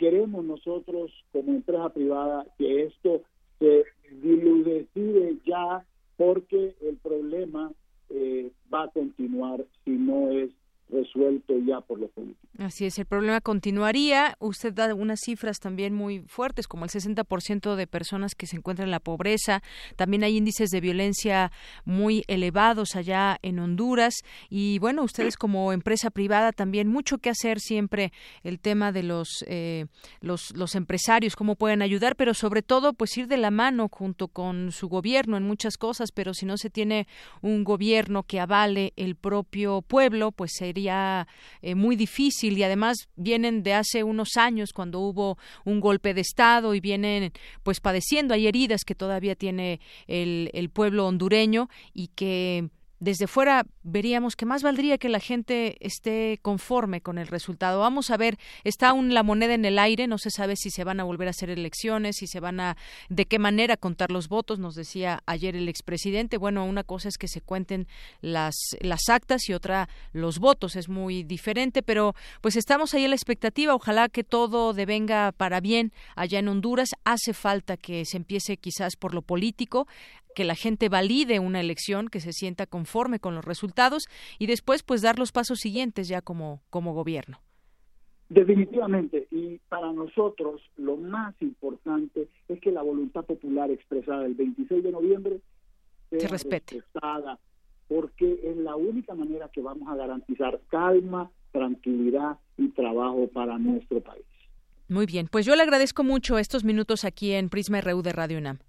queremos nosotros como empresa privada que esto se dilucide ya porque el problema eh, va a continuar si no es resuelto ya por los políticos. Así es, el problema continuaría. Usted da unas cifras también muy fuertes, como el 60% de personas que se encuentran en la pobreza. También hay índices de violencia muy elevados allá en Honduras. Y bueno, ustedes como empresa privada también mucho que hacer siempre el tema de los, eh, los, los empresarios, cómo pueden ayudar, pero sobre todo pues ir de la mano junto con su gobierno en muchas cosas, pero si no se tiene un gobierno que avale el propio pueblo, pues sería eh, muy difícil y además vienen de hace unos años cuando hubo un golpe de Estado y vienen pues padeciendo, hay heridas que todavía tiene el pueblo hondureño y que desde fuera veríamos que más valdría que la gente esté conforme con el resultado. Vamos a ver, está aún la moneda en el aire, no se sabe si se van a volver a hacer elecciones, si se van a, de qué manera contar los votos, nos decía ayer el expresidente. Bueno, una cosa es que se cuenten las, las actas y otra los votos, es muy diferente, pero pues estamos ahí en la expectativa, ojalá que todo devenga para bien allá en Honduras. Hace falta que se empiece quizás por lo político, que la gente valide una elección, que se sienta conforme con los resultados y después pues dar los pasos siguientes ya como, como gobierno. Definitivamente, y para nosotros lo más importante es que la voluntad popular expresada el 26 de noviembre sea se respete. respetada, porque es la única manera que vamos a garantizar calma, tranquilidad y trabajo para nuestro país. Muy bien, pues yo le agradezco mucho estos minutos aquí en Prisma RU de Radio UNAM.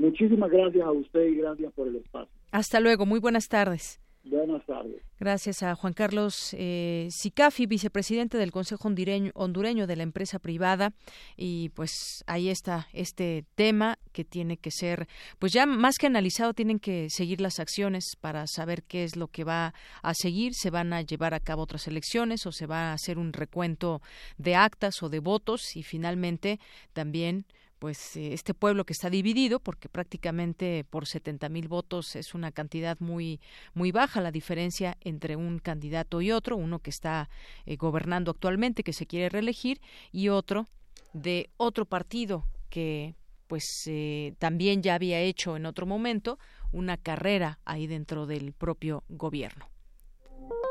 Muchísimas gracias a usted y gracias por el espacio. Hasta luego, muy buenas tardes. Buenas tardes. Gracias a Juan Carlos eh, Sicafi, vicepresidente del Consejo Hondureño, de la empresa privada. Y pues ahí está este tema que tiene que ser, pues ya más que analizado, tienen que seguir las acciones para saber qué es lo que va a seguir. Se van a llevar a cabo otras elecciones o se va a hacer un recuento de actas o de votos y finalmente también pues eh, este pueblo que está dividido porque prácticamente por 70 mil votos es una cantidad muy muy baja la diferencia entre un candidato y otro uno que está eh, gobernando actualmente que se quiere reelegir y otro de otro partido que pues eh, también ya había hecho en otro momento una carrera ahí dentro del propio gobierno.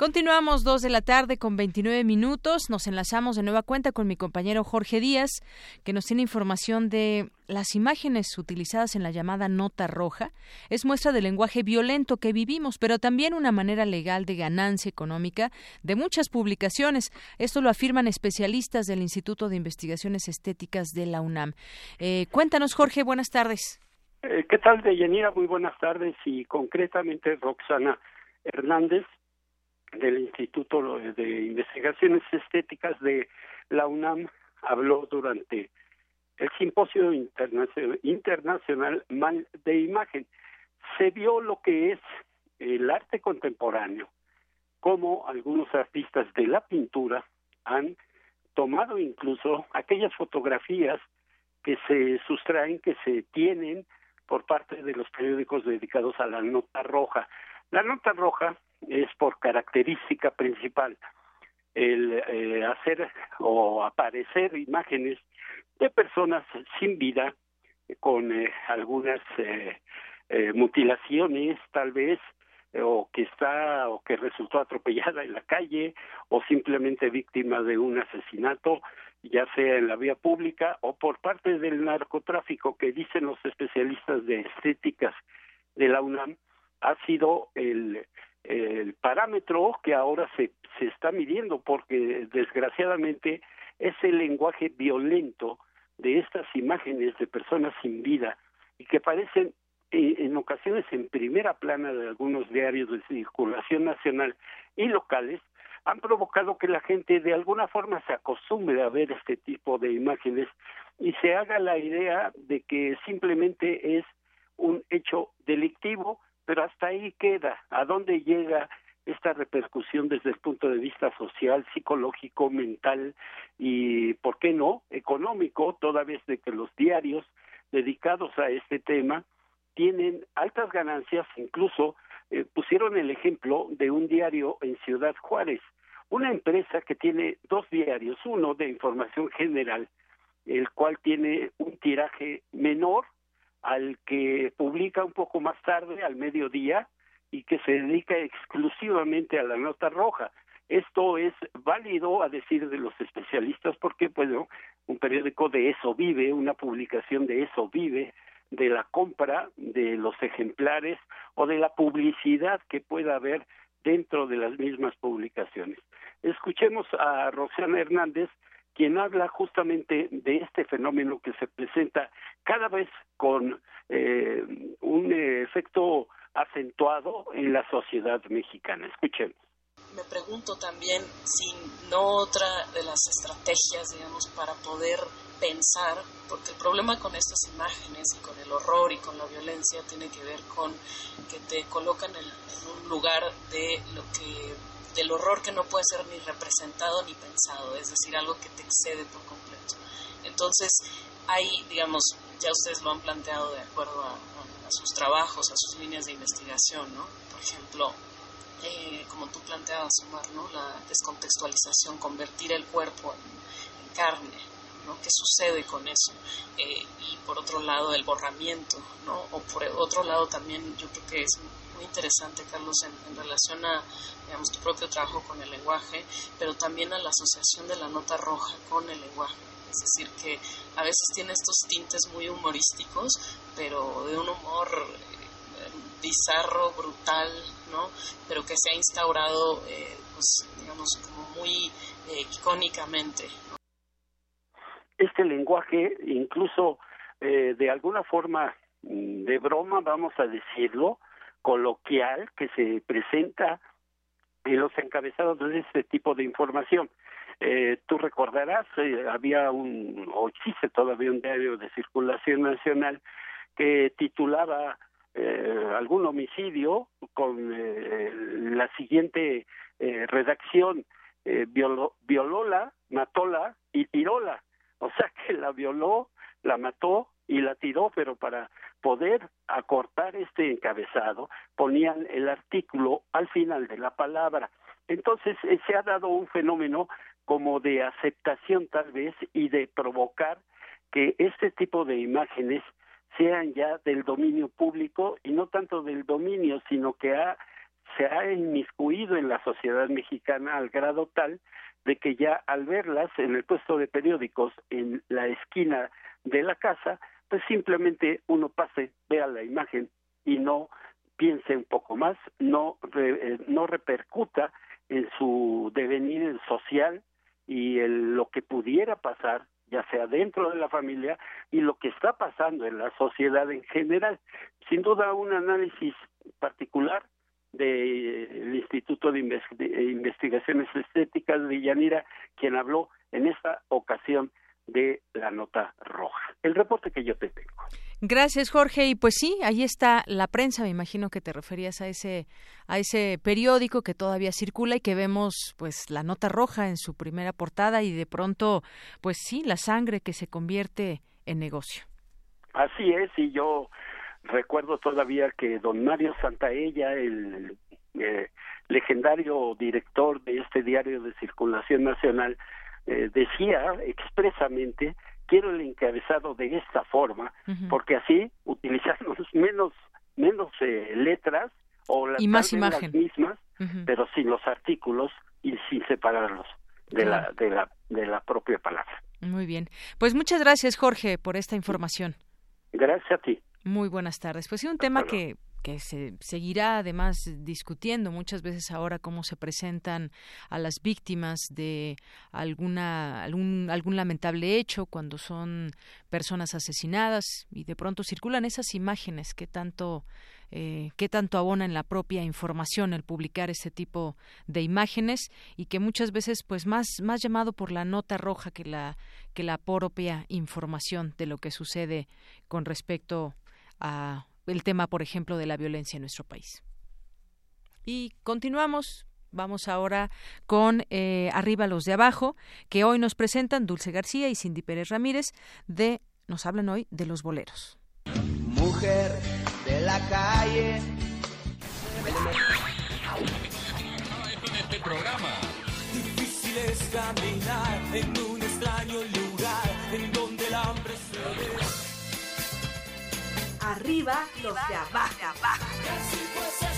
Continuamos dos de la tarde con 29 minutos. Nos enlazamos de nueva cuenta con mi compañero Jorge Díaz, que nos tiene información de las imágenes utilizadas en la llamada nota roja. Es muestra del lenguaje violento que vivimos, pero también una manera legal de ganancia económica de muchas publicaciones. Esto lo afirman especialistas del Instituto de Investigaciones Estéticas de la UNAM. Eh, cuéntanos, Jorge, buenas tardes. Eh, ¿Qué tal, Deyanira? Muy buenas tardes y concretamente Roxana Hernández del Instituto de Investigaciones Estéticas de la UNAM habló durante el simposio internacional Mal de Imagen. Se vio lo que es el arte contemporáneo, como algunos artistas de la pintura han tomado incluso aquellas fotografías que se sustraen, que se tienen por parte de los periódicos dedicados a la nota roja. La nota roja es por característica principal el eh, hacer o aparecer imágenes de personas sin vida con eh, algunas eh, mutilaciones tal vez o que está o que resultó atropellada en la calle o simplemente víctima de un asesinato ya sea en la vía pública o por parte del narcotráfico que dicen los especialistas de estéticas de la UNAM ha sido el el parámetro que ahora se, se está midiendo porque desgraciadamente es el lenguaje violento de estas imágenes de personas sin vida y que parecen eh, en ocasiones en primera plana de algunos diarios de circulación nacional y locales han provocado que la gente de alguna forma se acostumbre a ver este tipo de imágenes y se haga la idea de que simplemente es un hecho delictivo pero hasta ahí queda. ¿A dónde llega esta repercusión desde el punto de vista social, psicológico, mental y, ¿por qué no?, económico, toda vez de que los diarios dedicados a este tema tienen altas ganancias, incluso eh, pusieron el ejemplo de un diario en Ciudad Juárez, una empresa que tiene dos diarios, uno de información general, el cual tiene un tiraje menor al que publica un poco más tarde, al mediodía, y que se dedica exclusivamente a la nota roja. Esto es válido a decir de los especialistas porque, bueno, un periódico de eso vive, una publicación de eso vive, de la compra de los ejemplares o de la publicidad que pueda haber dentro de las mismas publicaciones. Escuchemos a Roxana Hernández, quien habla justamente de este fenómeno que se presenta cada vez con eh, un efecto acentuado en la sociedad mexicana. Escuchemos. Me pregunto también si no otra de las estrategias, digamos, para poder pensar, porque el problema con estas imágenes y con el horror y con la violencia tiene que ver con que te colocan en, en un lugar de lo que del horror que no puede ser ni representado ni pensado, es decir, algo que te excede por completo. Entonces, hay, digamos, ya ustedes lo han planteado de acuerdo a, sus trabajos, a sus líneas de investigación, ¿no? Por ejemplo, eh, como tú planteabas, Omar, ¿no? La descontextualización, convertir el cuerpo en, carne, ¿no? ¿Qué sucede con eso? Eh, y por otro lado, el borramiento, ¿no? O por otro lado también yo creo que es muy interesante, Carlos, en, relación a, digamos, tu propio trabajo con el lenguaje, pero también a la asociación de la nota roja con el lenguaje. Es decir, que a veces tiene estos tintes muy humorísticos, pero de un humor eh, bizarro, brutal, ¿no? Pero que se ha instaurado, eh, pues, digamos, como muy eh, icónicamente. Este lenguaje, incluso de alguna forma mm, de broma, vamos a decirlo, coloquial que se presenta en los encabezados de este tipo de información. Eh, tú recordarás, eh, había un, o existe todavía un diario de circulación nacional que titulaba eh, algún homicidio con eh, la siguiente eh, redacción, violó, violóla, matóla y tiróla. O sea que la violó, la mató y la tiró, pero para poder acortar este encabezado ponían el artículo al final de la palabra. Entonces se ha dado un fenómeno como de aceptación tal vez y de provocar que este tipo de imágenes sean ya del dominio público y no tanto del dominio, sino que ha, se ha inmiscuido en la sociedad mexicana al grado tal de que ya al verlas en el puesto de periódicos en la esquina de la casa, pues simplemente uno pase, vea la imagen y no piense un poco más, no, eh, no repercuta en su devenir social y en lo que pudiera pasar ya sea dentro de la familia y lo que está pasando en la sociedad en general. Sin duda un análisis particular del Instituto de Investigaciones Estéticas de Yanira, quien habló en esta ocasión de la nota roja. El reporte que yo te tengo. Gracias, Jorge. Y pues sí, ahí está la prensa. Me imagino que te referías a ese a ese periódico que todavía circula y que vemos pues la nota roja en su primera portada y de pronto pues sí, la sangre que se convierte en negocio. Así es, y yo recuerdo todavía que don Mario Santaella, el eh, legendario director de este diario de circulación nacional, eh, decía expresamente quiero el encabezado de esta forma porque así utilizamos menos menos eh, letras o las, y más imagen. mismas pero sin los artículos y sin separarlos de la de la de la propia palabra. Muy bien. Pues muchas gracias Jorge por esta información gracias a ti. Muy buenas tardes. Pues sí un tema que que se seguirá además discutiendo muchas veces ahora cómo se presentan a las víctimas de alguna algún, algún lamentable hecho cuando son personas asesinadas y de pronto circulan esas imágenes que tanto eh, qué tanto abona en la propia información el publicar ese tipo de imágenes y que muchas veces pues más más llamado por la nota roja que la que la propia información de lo que sucede con respecto a el tema, por ejemplo, de la violencia en nuestro país. Y continuamos. Vamos ahora con eh, Arriba los de abajo, que hoy nos presentan Dulce García y Cindy Pérez Ramírez, de, nos hablan hoy de los boleros. Mujer la calle. este programa. Difícil es caminar en un extraño lugar en donde el hambre se ve arriba los de abajo.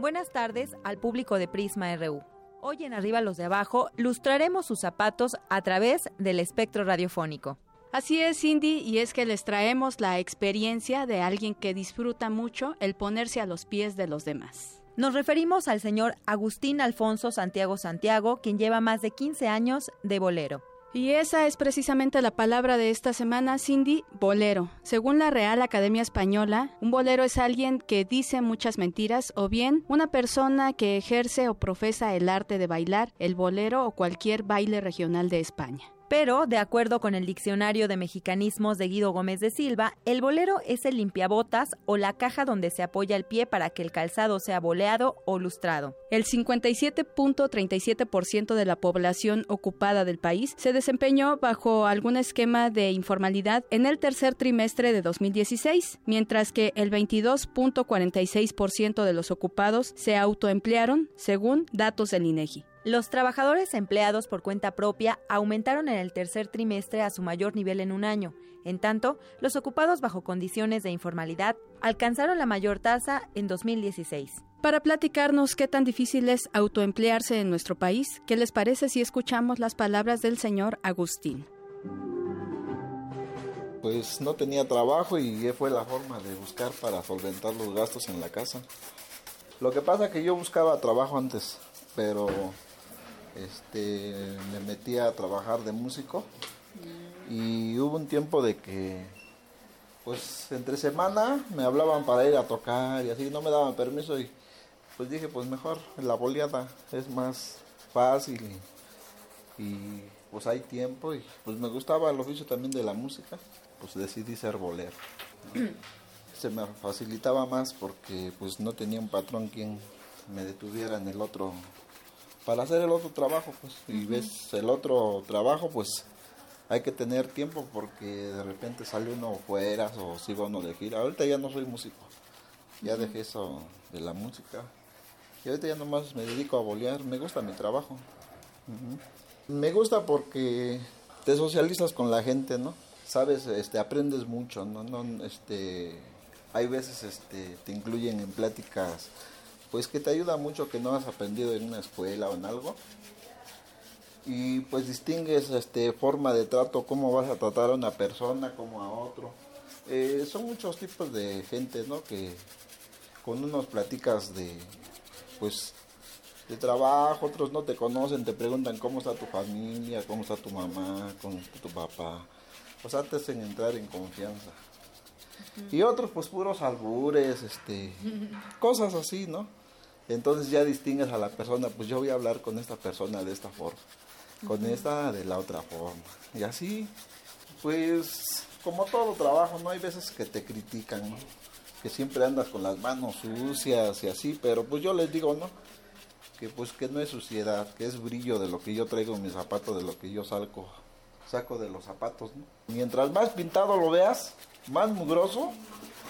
Buenas tardes al público de Prisma RU. Hoy en Arriba los de Abajo lustraremos sus zapatos a través del espectro radiofónico. Así es, Cindy, y es que les traemos la experiencia de alguien que disfruta mucho el ponerse a los pies de los demás. Nos referimos al señor Agustín Alfonso Santiago Santiago, quien lleva más de 15 años de bolero. Y esa es precisamente la palabra de esta semana, Cindy, bolero. Según la Real Academia Española, un bolero es alguien que dice muchas mentiras o bien una persona que ejerce o profesa el arte de bailar, el bolero o cualquier baile regional de España. Pero, de acuerdo con el Diccionario de Mexicanismos de Guido Gómez de Silva, el bolero es el limpiabotas o la caja donde se apoya el pie para que el calzado sea boleado o lustrado. El 57.37% de la población ocupada del país se desempeñó bajo algún esquema de informalidad en el tercer trimestre de 2016, mientras que el 22.46% de los ocupados se autoemplearon, según datos del INEGI. Los trabajadores empleados por cuenta propia aumentaron en el tercer trimestre a su mayor nivel en un año. En tanto, los ocupados bajo condiciones de informalidad alcanzaron la mayor tasa en 2016. Para platicarnos qué tan difícil es autoemplearse en nuestro país, ¿qué les parece si escuchamos las palabras del señor Agustín? Pues no tenía trabajo y fue la forma de buscar para solventar los gastos en la casa. Lo que pasa es que yo buscaba trabajo antes, pero este, me metí a trabajar de músico y hubo un tiempo de que pues entre semana me hablaban para ir a tocar y así, no me daban permiso y pues dije, pues mejor la boleada es más fácil y, pues hay tiempo y pues me gustaba el oficio también de la música, pues decidí ser bolero. Se me facilitaba más porque pues no tenía un patrón quien me detuviera en el otro, para hacer el otro trabajo, pues, y ves el otro trabajo, pues hay que tener tiempo porque de repente sale uno fuera o si va uno de gira. Ahorita ya no soy músico, ya dejé eso de la música. Y ahorita ya nomás me dedico a bolear, me gusta mi trabajo. Me gusta porque te socializas con la gente, ¿no? Sabes, este, aprendes mucho, ¿no? no este, hay veces este, te incluyen en pláticas, pues que te ayuda mucho que no has aprendido en una escuela o en algo y pues distingues este forma de trato, cómo vas a tratar a una persona, como a otro. Eh, son muchos tipos de gente, ¿no? Que con unos platicas de, pues, de trabajo, otros no te conocen, te preguntan cómo está tu familia, cómo está tu mamá, cómo está tu papá. O sea, te hacen entrar en confianza. Y otros, pues, puros albures, este, cosas así, ¿no? Entonces ya distingues a la persona, pues yo voy a hablar con esta persona de esta forma con esta de la otra forma. Y así, pues, como todo trabajo, ¿no? Hay veces que te critican, ¿no? Que siempre andas con las manos sucias y así, pero pues yo les digo, ¿no? Que pues que no es suciedad, que es brillo de lo que yo traigo en mis zapatos, de lo que yo salgo, saco de los zapatos, ¿no? Mientras más pintado lo veas, más mugroso,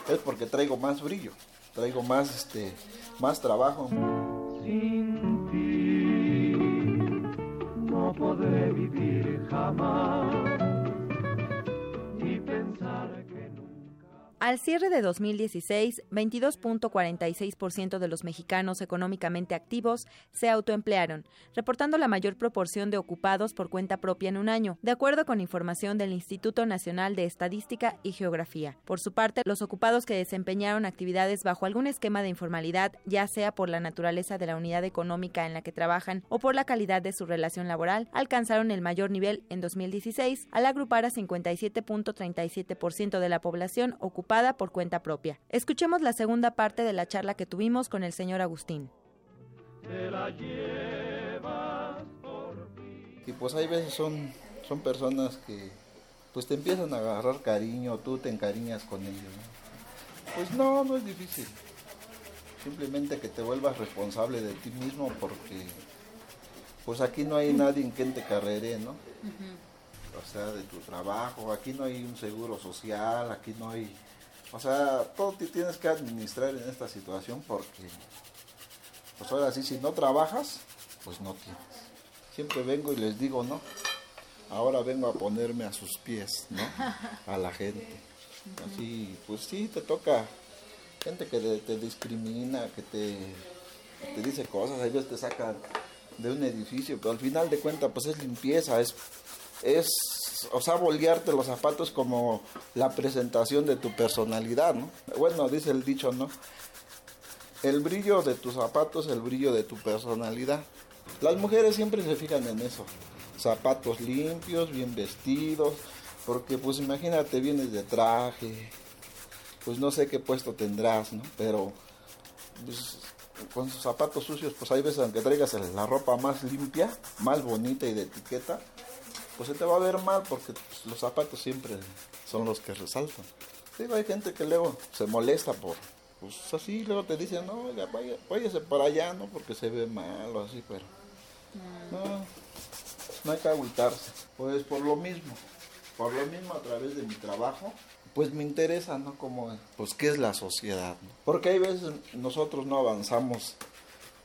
es porque traigo más brillo, traigo más, este, más trabajo. podré vivir jamás al cierre de 2016, 22.46% de los mexicanos económicamente activos se autoemplearon, reportando la mayor proporción de ocupados por cuenta propia en un año, de acuerdo con información del Instituto Nacional de Estadística y Geografía. Por su parte, los ocupados que desempeñaron actividades bajo algún esquema de informalidad, ya sea por la naturaleza de la unidad económica en la que trabajan o por la calidad de su relación laboral, alcanzaron el mayor nivel en 2016 al agrupar a 57.37% de la población ocupada por cuenta propia. Escuchemos la segunda parte de la charla que tuvimos con el señor Agustín. Y pues hay veces son, son personas que pues te empiezan a agarrar cariño, tú te encariñas con ellos. Pues no, no es difícil. Simplemente que te vuelvas responsable de ti mismo porque pues aquí no hay nadie en quien te carrere, ¿no? O sea, de tu trabajo, aquí no hay un seguro social, aquí no hay o sea, todo te tienes que administrar en esta situación porque, pues ahora sí, si no trabajas, pues no tienes. Siempre vengo y les digo, ¿no? Ahora vengo a ponerme a sus pies, ¿no? A la gente. Así, pues sí, te toca gente que te, discrimina, que te, te dice cosas, veces te sacan de un edificio, pero al final de cuentas, pues es limpieza, es, es o sea, bolearte los zapatos como la presentación de tu personalidad, ¿no? Bueno, dice el dicho, ¿no? El brillo de tus zapatos, el brillo de tu personalidad. Las mujeres siempre se fijan en eso. Zapatos limpios, bien vestidos, porque pues imagínate, vienes de traje, pues no sé qué puesto tendrás, ¿no? Pero pues, con sus zapatos sucios, pues hay veces aunque traigas la ropa más limpia, más bonita y de etiqueta, pues se te va a ver mal porque pues, los zapatos siempre son los que resaltan. Digo, hay gente que luego se molesta por, pues así, luego te dicen, no, ya vaya, váyase para allá, ¿no? Porque se ve mal o así, pero mm. no, no hay que agüitarse. Pues por lo mismo, por lo mismo a través de mi trabajo, pues me interesa, ¿no? Como, pues, ¿qué es la sociedad? Porque hay veces nosotros no avanzamos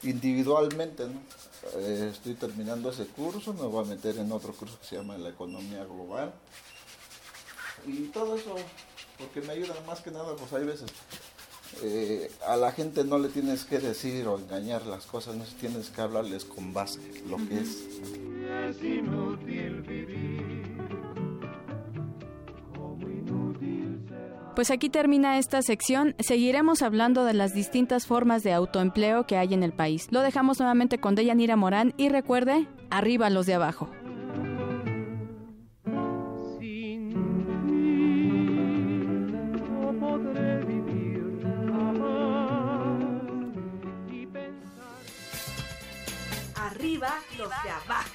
individualmente, ¿no? Eh, estoy terminando ese curso, me voy a meter en otro curso que se llama la economía global. Y todo eso, porque me ayuda más que nada, pues hay veces eh, a la gente no le tienes que decir o engañar las cosas, no tienes que hablarles con base lo que es. Pues aquí termina esta sección. Seguiremos hablando de las distintas formas de autoempleo que hay en el país. Lo dejamos nuevamente con Deyanira Morán y recuerde, arriba los de abajo. arriba los de abajo.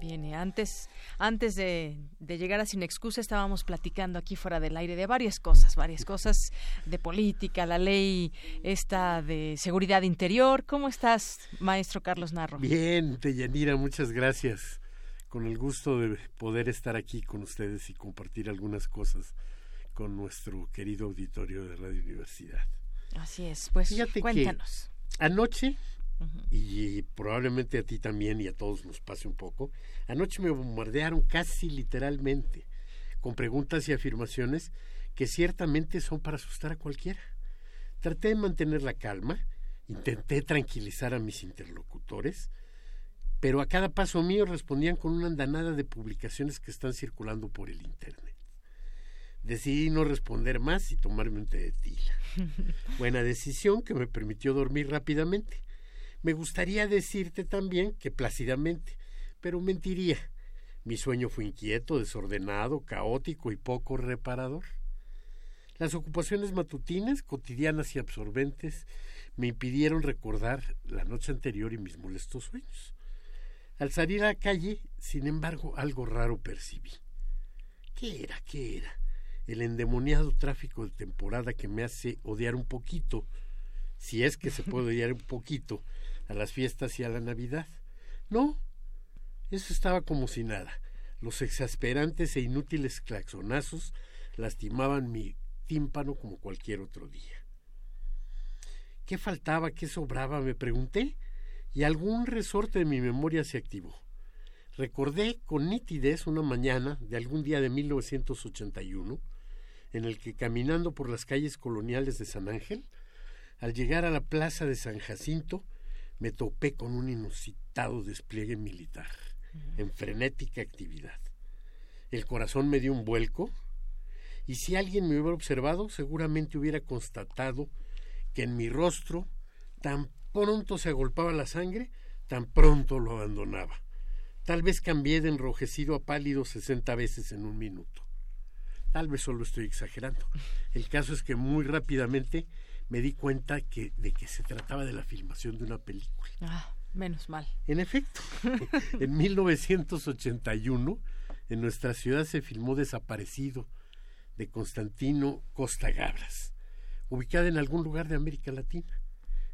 Bien, antes, antes de, llegar a Sin Excusa estábamos platicando aquí fuera del aire de varias cosas, varias cosas de política, la ley esta de seguridad interior. ¿Cómo estás, maestro Carlos Narro? Bien, Deyanira, muchas gracias. Con el gusto de poder estar aquí con ustedes y compartir algunas cosas con nuestro querido auditorio de Radio Universidad. Así es, pues cuéntanos. anoche y probablemente a ti también y a todos nos pase un poco, anoche me bombardearon casi literalmente con preguntas y afirmaciones que ciertamente son para asustar a cualquiera. Traté de mantener la calma, intenté tranquilizar a mis interlocutores, pero a cada paso mío respondían con una andanada de publicaciones que están circulando por el Internet. Decidí no responder más y tomarme un té de tila. Buena decisión que me permitió dormir rápidamente me gustaría decirte también que plácidamente, pero mentiría. Mi sueño fue inquieto, desordenado, caótico y poco reparador. Las ocupaciones matutinas, cotidianas y absorbentes, me impidieron recordar la noche anterior y mis molestos sueños. Al salir a la calle, sin embargo, algo raro percibí. ¿Qué era? ¿Qué era? El endemoniado tráfico de temporada que me hace odiar un poquito, si es que se puede odiar un poquito, a las fiestas y a la Navidad. No, eso estaba como si nada. Los exasperantes e inútiles claxonazos lastimaban mi tímpano como cualquier otro día. ¿Qué faltaba? ¿Qué sobraba? me pregunté, y algún resorte de mi memoria se activó. Recordé con nitidez una mañana de algún día de 1981, en el que caminando por las calles coloniales de San Ángel, al llegar a la plaza de San Jacinto, me topé con un inusitado despliegue militar, en frenética actividad. El corazón me dio un vuelco, y si alguien me hubiera observado, seguramente hubiera constatado que en mi rostro tan pronto se agolpaba la sangre, tan pronto lo abandonaba. Tal vez cambié de enrojecido a pálido sesenta veces en un minuto. Tal vez solo estoy exagerando. El caso es que muy rápidamente me di cuenta que, de que se trataba de la filmación de una película. Ah, menos mal. En efecto, en 1981 en nuestra ciudad se filmó Desaparecido de Constantino Costa Gabras, ubicada en algún lugar de América Latina,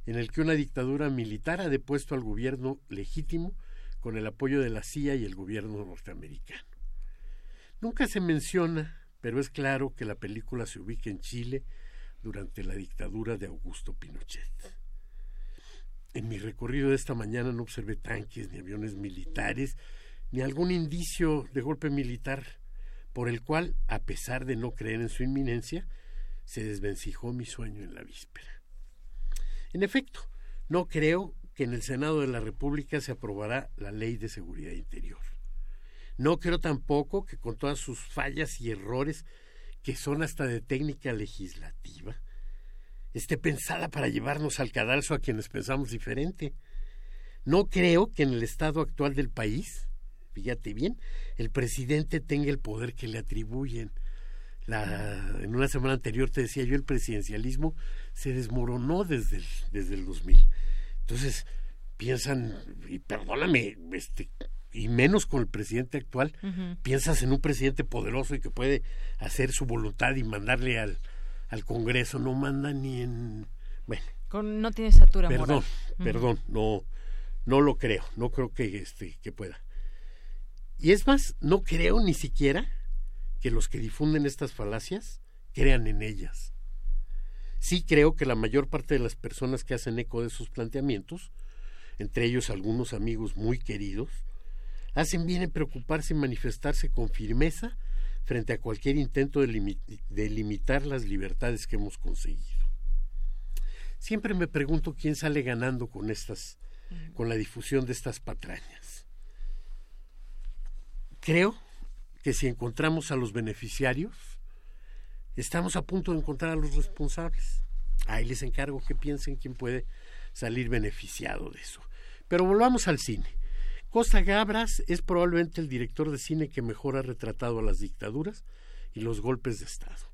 en el que una dictadura militar ha depuesto al gobierno legítimo con el apoyo de la CIA y el gobierno norteamericano. Nunca se menciona, pero es claro que la película se ubica en Chile durante la dictadura de Augusto Pinochet. En mi recorrido de esta mañana no observé tanques ni aviones militares, ni algún indicio de golpe militar por el cual, a pesar de no creer en su inminencia, se desvencijó mi sueño en la víspera. En efecto, no creo que en el Senado de la República se aprobará la Ley de Seguridad Interior. No creo tampoco que con todas sus fallas y errores que son hasta de técnica legislativa, esté pensada para llevarnos al cadalso a quienes pensamos diferente. No creo que en el estado actual del país, fíjate bien, el presidente tenga el poder que le atribuyen. En una semana anterior te decía yo, el presidencialismo se desmoronó desde el, desde el 2000. Entonces, piensan, y perdóname, este, y menos con el presidente actual, piensas en un presidente poderoso y que puede hacer su voluntad y mandarle al, al Congreso, no manda ni en... Bueno. no tiene estatura Perdón, perdón, no, no lo creo, no creo que, este, que pueda. Y es más, no creo ni siquiera que los que difunden estas falacias crean en ellas. Sí creo que la mayor parte de las personas que hacen eco de sus planteamientos, entre ellos algunos amigos muy queridos, hacen bien en preocuparse y manifestarse con firmeza frente a cualquier intento de, de limitar las libertades que hemos conseguido. Siempre me pregunto quién sale ganando con estas, con la difusión de estas patrañas. Creo que si encontramos a los beneficiarios, estamos a punto de encontrar a los responsables. Ahí les encargo que piensen quién puede salir beneficiado de eso. Pero volvamos al cine. Costa Gabras es probablemente el director de cine que mejor ha retratado a las dictaduras y los golpes de Estado.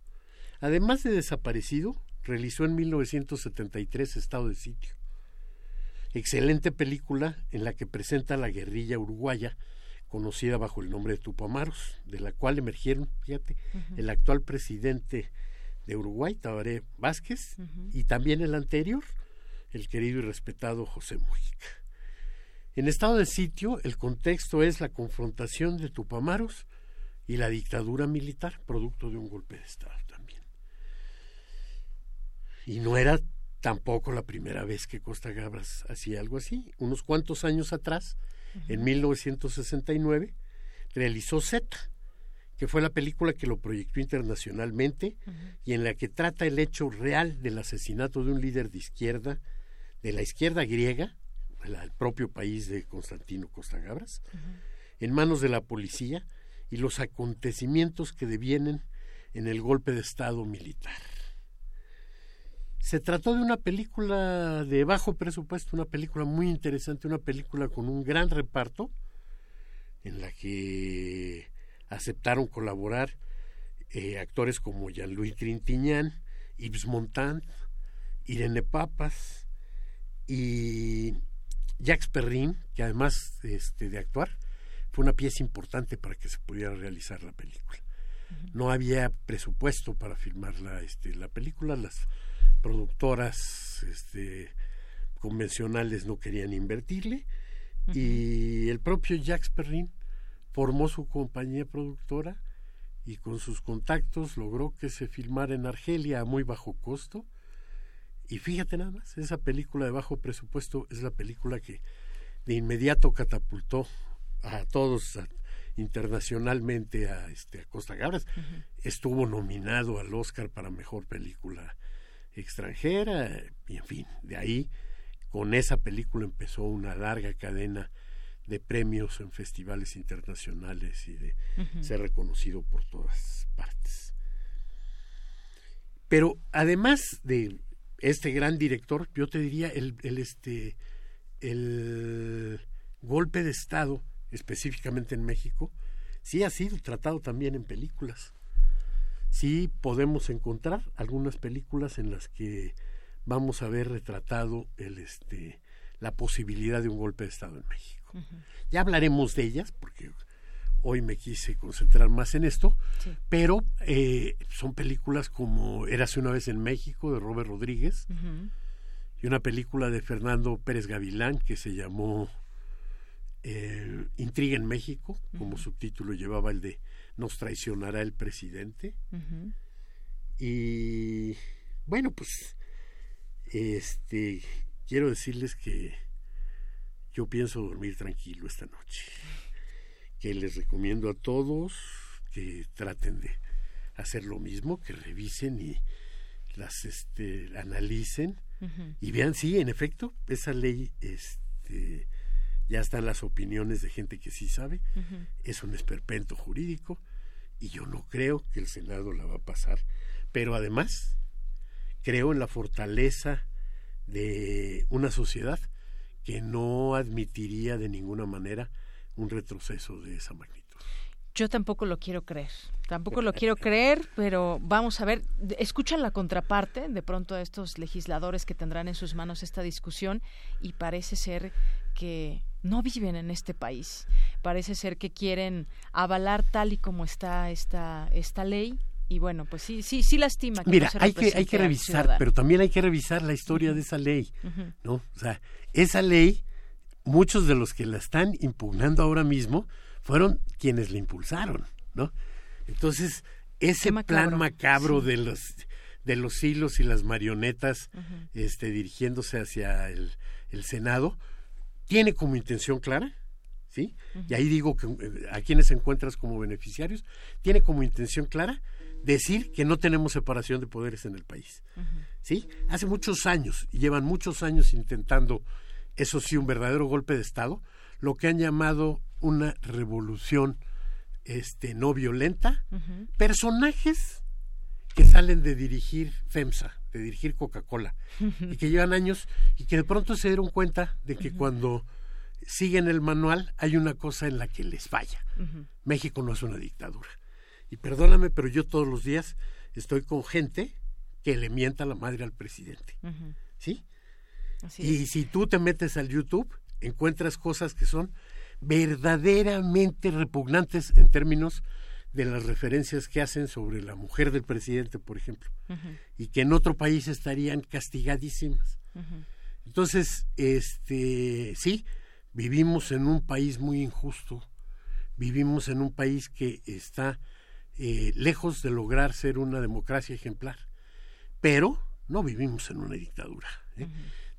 Además de desaparecido, realizó en 1973 Estado de Sitio. Excelente película en la que presenta a la guerrilla uruguaya conocida bajo el nombre de Tupamaros, de la cual emergieron, fíjate, el actual presidente de Uruguay, Tabaré Vázquez, y también el anterior, el querido y respetado José Mujica. En estado de sitio, el contexto es la confrontación de Tupamaros y la dictadura militar, producto de un golpe de Estado también. Y no era tampoco la primera vez que Costa Gabras hacía algo así. Unos cuantos años atrás, en 1969, realizó Z, que fue la película que lo proyectó internacionalmente y en la que trata el hecho real del asesinato de un líder de izquierda, de la izquierda griega, el propio país de Constantino Costa Gabras, en manos de la policía y los acontecimientos que devienen en el golpe de Estado militar. Se trató de una película de bajo presupuesto, una película muy interesante, una película con un gran reparto, en la que aceptaron colaborar eh, actores como Jean-Louis Trintignant, Yves Montand, Irene Papas y Jacques Perrin, que además este, de actuar, fue una pieza importante para que se pudiera realizar la película. No había presupuesto para filmar la, este, la película, las productoras este, convencionales no querían invertirle y el propio Jacques Perrin formó su compañía productora y con sus contactos logró que se filmara en Argelia a muy bajo costo y fíjate nada más, esa película de bajo presupuesto es la película que de inmediato catapultó a todos internacionalmente a, este, a Costa Gabras. Estuvo nominado al Oscar para Mejor Película Extranjera y en fin, de ahí con esa película empezó una larga cadena de premios en festivales internacionales y de ser reconocido por todas partes. Pero además de este gran director, yo te diría, el, el, este, el golpe de Estado, específicamente en México, sí ha sido tratado también en películas. Sí podemos encontrar algunas películas en las que vamos a ver retratado el, este, la posibilidad de un golpe de Estado en México. Ya hablaremos de ellas, porque hoy me quise concentrar más en esto, pero eh, son películas como Érase una vez en México de Robert Rodríguez y una película de Fernando Pérez Gavilán que se llamó eh, Intriga en México, como subtítulo llevaba el de Nos traicionará el presidente. Y bueno, pues este quiero decirles que yo pienso dormir tranquilo esta noche que les recomiendo a todos que traten de hacer lo mismo, que revisen y las este, analicen y vean sí, en efecto, esa ley este, ya están las opiniones de gente que sí sabe, es un esperpento jurídico y yo no creo que el Senado la va a pasar, pero además creo en la fortaleza de una sociedad que no admitiría de ninguna manera un retroceso de esa magnitud. Yo tampoco lo quiero creer, tampoco lo quiero creer, pero vamos a ver, escuchan la contraparte de pronto a estos legisladores que tendrán en sus manos esta discusión y parece ser que no viven en este país, parece ser que quieren avalar tal y como está esta, esta ley y bueno, pues sí, sí, sí lastima. Que Mira, hay que hay que revisar, pero también hay que revisar la historia de esa ley, ¿no? O sea, esa ley muchos de los que la están impugnando ahora mismo fueron quienes la impulsaron, ¿no? Entonces, ese plan macabro de los de los hilos y las marionetas este, dirigiéndose hacia el, el, Senado, tiene como intención clara ¿sí? Y ahí digo que eh, a quienes encuentras como beneficiarios, tiene como intención clara decir que no tenemos separación de poderes en el país. ¿Sí? Hace muchos años, y llevan muchos años intentando, eso sí, un verdadero golpe de Estado, lo que han llamado una revolución este, no violenta, personajes que salen de dirigir FEMSA, de dirigir Coca-Cola, y que llevan años y que de pronto se dieron cuenta de que cuando siguen el manual hay una cosa en la que les falla. México no es una dictadura. Y perdóname, pero yo todos los días estoy con gente que le mienta la madre al presidente. ¿Sí? Y si tú te metes al YouTube, encuentras cosas que son verdaderamente repugnantes en términos de las referencias que hacen sobre la mujer del presidente, por ejemplo, y que en otro país estarían castigadísimas. Entonces, este, sí, vivimos en un país muy injusto, vivimos en un país que está eh, lejos de lograr ser una democracia ejemplar, pero no vivimos en una dictadura. ¿eh?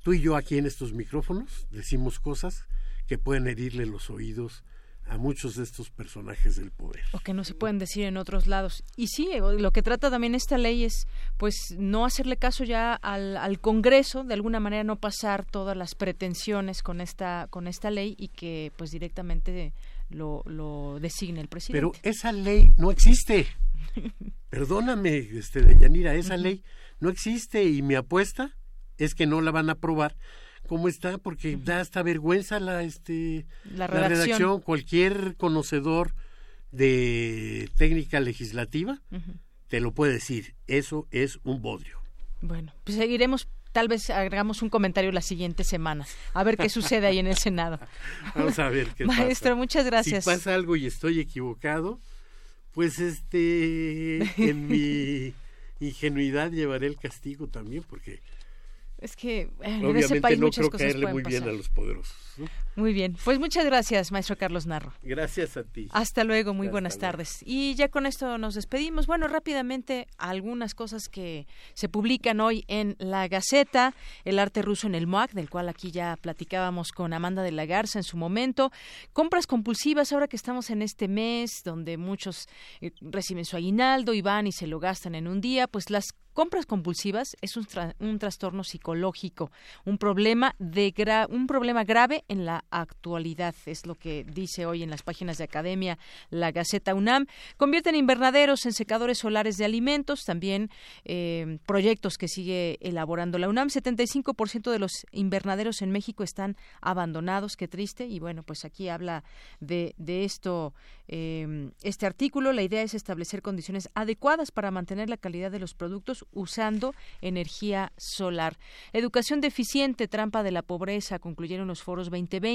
Tú y yo aquí en estos micrófonos decimos cosas que pueden herirle los oídos a muchos de estos personajes del poder. O que no se pueden decir en otros lados. Y sí, lo que trata también esta ley es, pues, no hacerle caso ya al, al Congreso, de alguna manera no pasar todas las pretensiones con esta, con esta ley y que, pues, directamente lo, lo designe el presidente. Pero esa ley no existe. Perdóname, este, Yanira, esa ley no existe y mi apuesta es que no la van a aprobar como está porque da hasta vergüenza la este la redacción, cualquier conocedor de técnica legislativa te lo puede decir eso es un bodrio. Bueno pues seguiremos tal vez hagamos un comentario la siguiente semana a ver qué sucede ahí en el senado. Vamos a ver qué maestro muchas gracias. Si pasa algo y estoy equivocado pues este en mi ingenuidad llevaré el castigo también porque es que en ese país no muchas creo caerle muy bien a los poderosos. Muy bien, pues muchas gracias, maestro Carlos Narro. Gracias a ti. Hasta luego, muy buenas tardes. Y ya con esto nos despedimos. Bueno, rápidamente algunas cosas que se publican hoy en la Gaceta, el arte ruso en el MOAC, del cual aquí ya platicábamos con Amanda de la Garza en su momento. Compras compulsivas, ahora que estamos en este mes, donde muchos eh, reciben su aguinaldo y van y se lo gastan en un día, pues las compras compulsivas es un, un trastorno psicológico, un problema de un problema grave en la actualidad, es lo que dice hoy en las páginas de Academia la Gaceta UNAM. Convierten invernaderos en secadores solares de alimentos, también eh, proyectos que sigue elaborando la UNAM. 75% de los invernaderos en México están abandonados, qué triste. Y bueno, pues aquí habla de, de esto eh, este artículo. La idea es establecer condiciones adecuadas para mantener la calidad de los productos usando energía solar. Educación deficiente, trampa de la pobreza, concluyeron los foros 2020.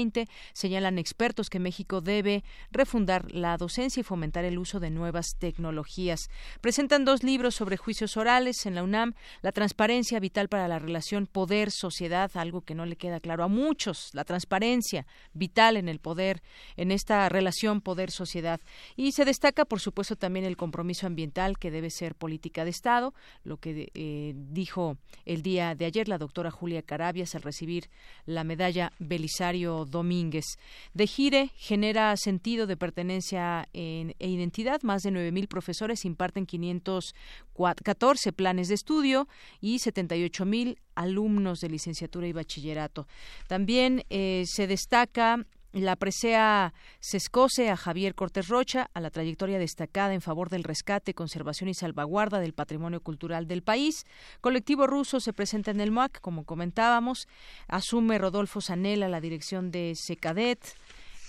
Señalan expertos que México debe refundar la docencia y fomentar el uso de nuevas tecnologías. Presentan dos libros sobre juicios orales en la UNAM, La transparencia vital para la relación poder-sociedad, algo que no le queda claro a muchos, la transparencia vital en el poder, en esta relación poder-sociedad. Y se destaca, por supuesto, también el compromiso ambiental que debe ser política de Estado, lo que eh, dijo el día de ayer la doctora Julia Carabias al recibir la medalla Belisario Domínguez. De Gire genera sentido de pertenencia e identidad. Más de 9.000 profesores imparten 514 planes de estudio y 78.000 alumnos de licenciatura y bachillerato. También eh, se destaca la presea se escoce a Javier Cortés Rocha a la trayectoria destacada en favor del rescate, conservación y salvaguarda del patrimonio cultural del país. Colectivo ruso se presenta en el MAC, como comentábamos. Asume Rodolfo Sanela la dirección de SECADET.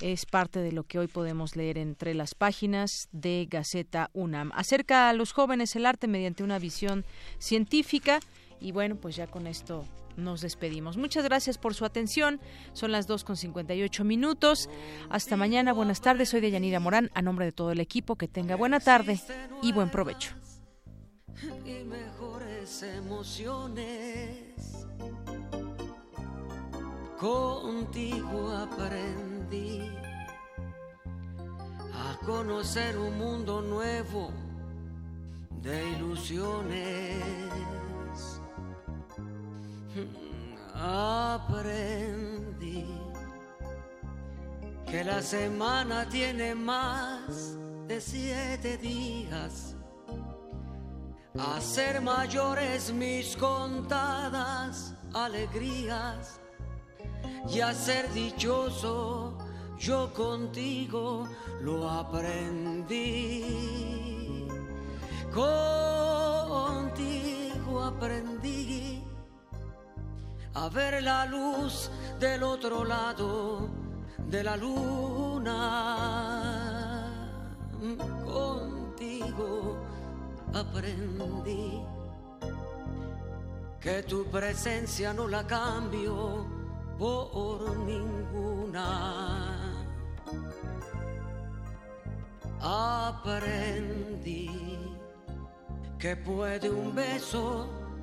Es parte de lo que hoy podemos leer entre las páginas de Gaceta UNAM. Acerca a los jóvenes el arte mediante una visión científica. Y bueno, pues ya con esto nos despedimos. Muchas gracias por su atención. Son las 2 con 58 minutos. Hasta mañana. Buenas tardes. Soy Deyanira Morán. A nombre de todo el equipo, que tenga buena tarde y buen provecho. Y mejores emociones. Contigo aprendí a conocer un mundo nuevo de ilusiones aprendí que la semana tiene más de siete días. Hacer mayores mis contadas alegrías y a ser dichoso yo contigo lo aprendí. Contigo aprendí a ver la luz del otro lado de la luna. Contigo aprendí que tu presencia no la cambio por ninguna. Aprendí que puede un beso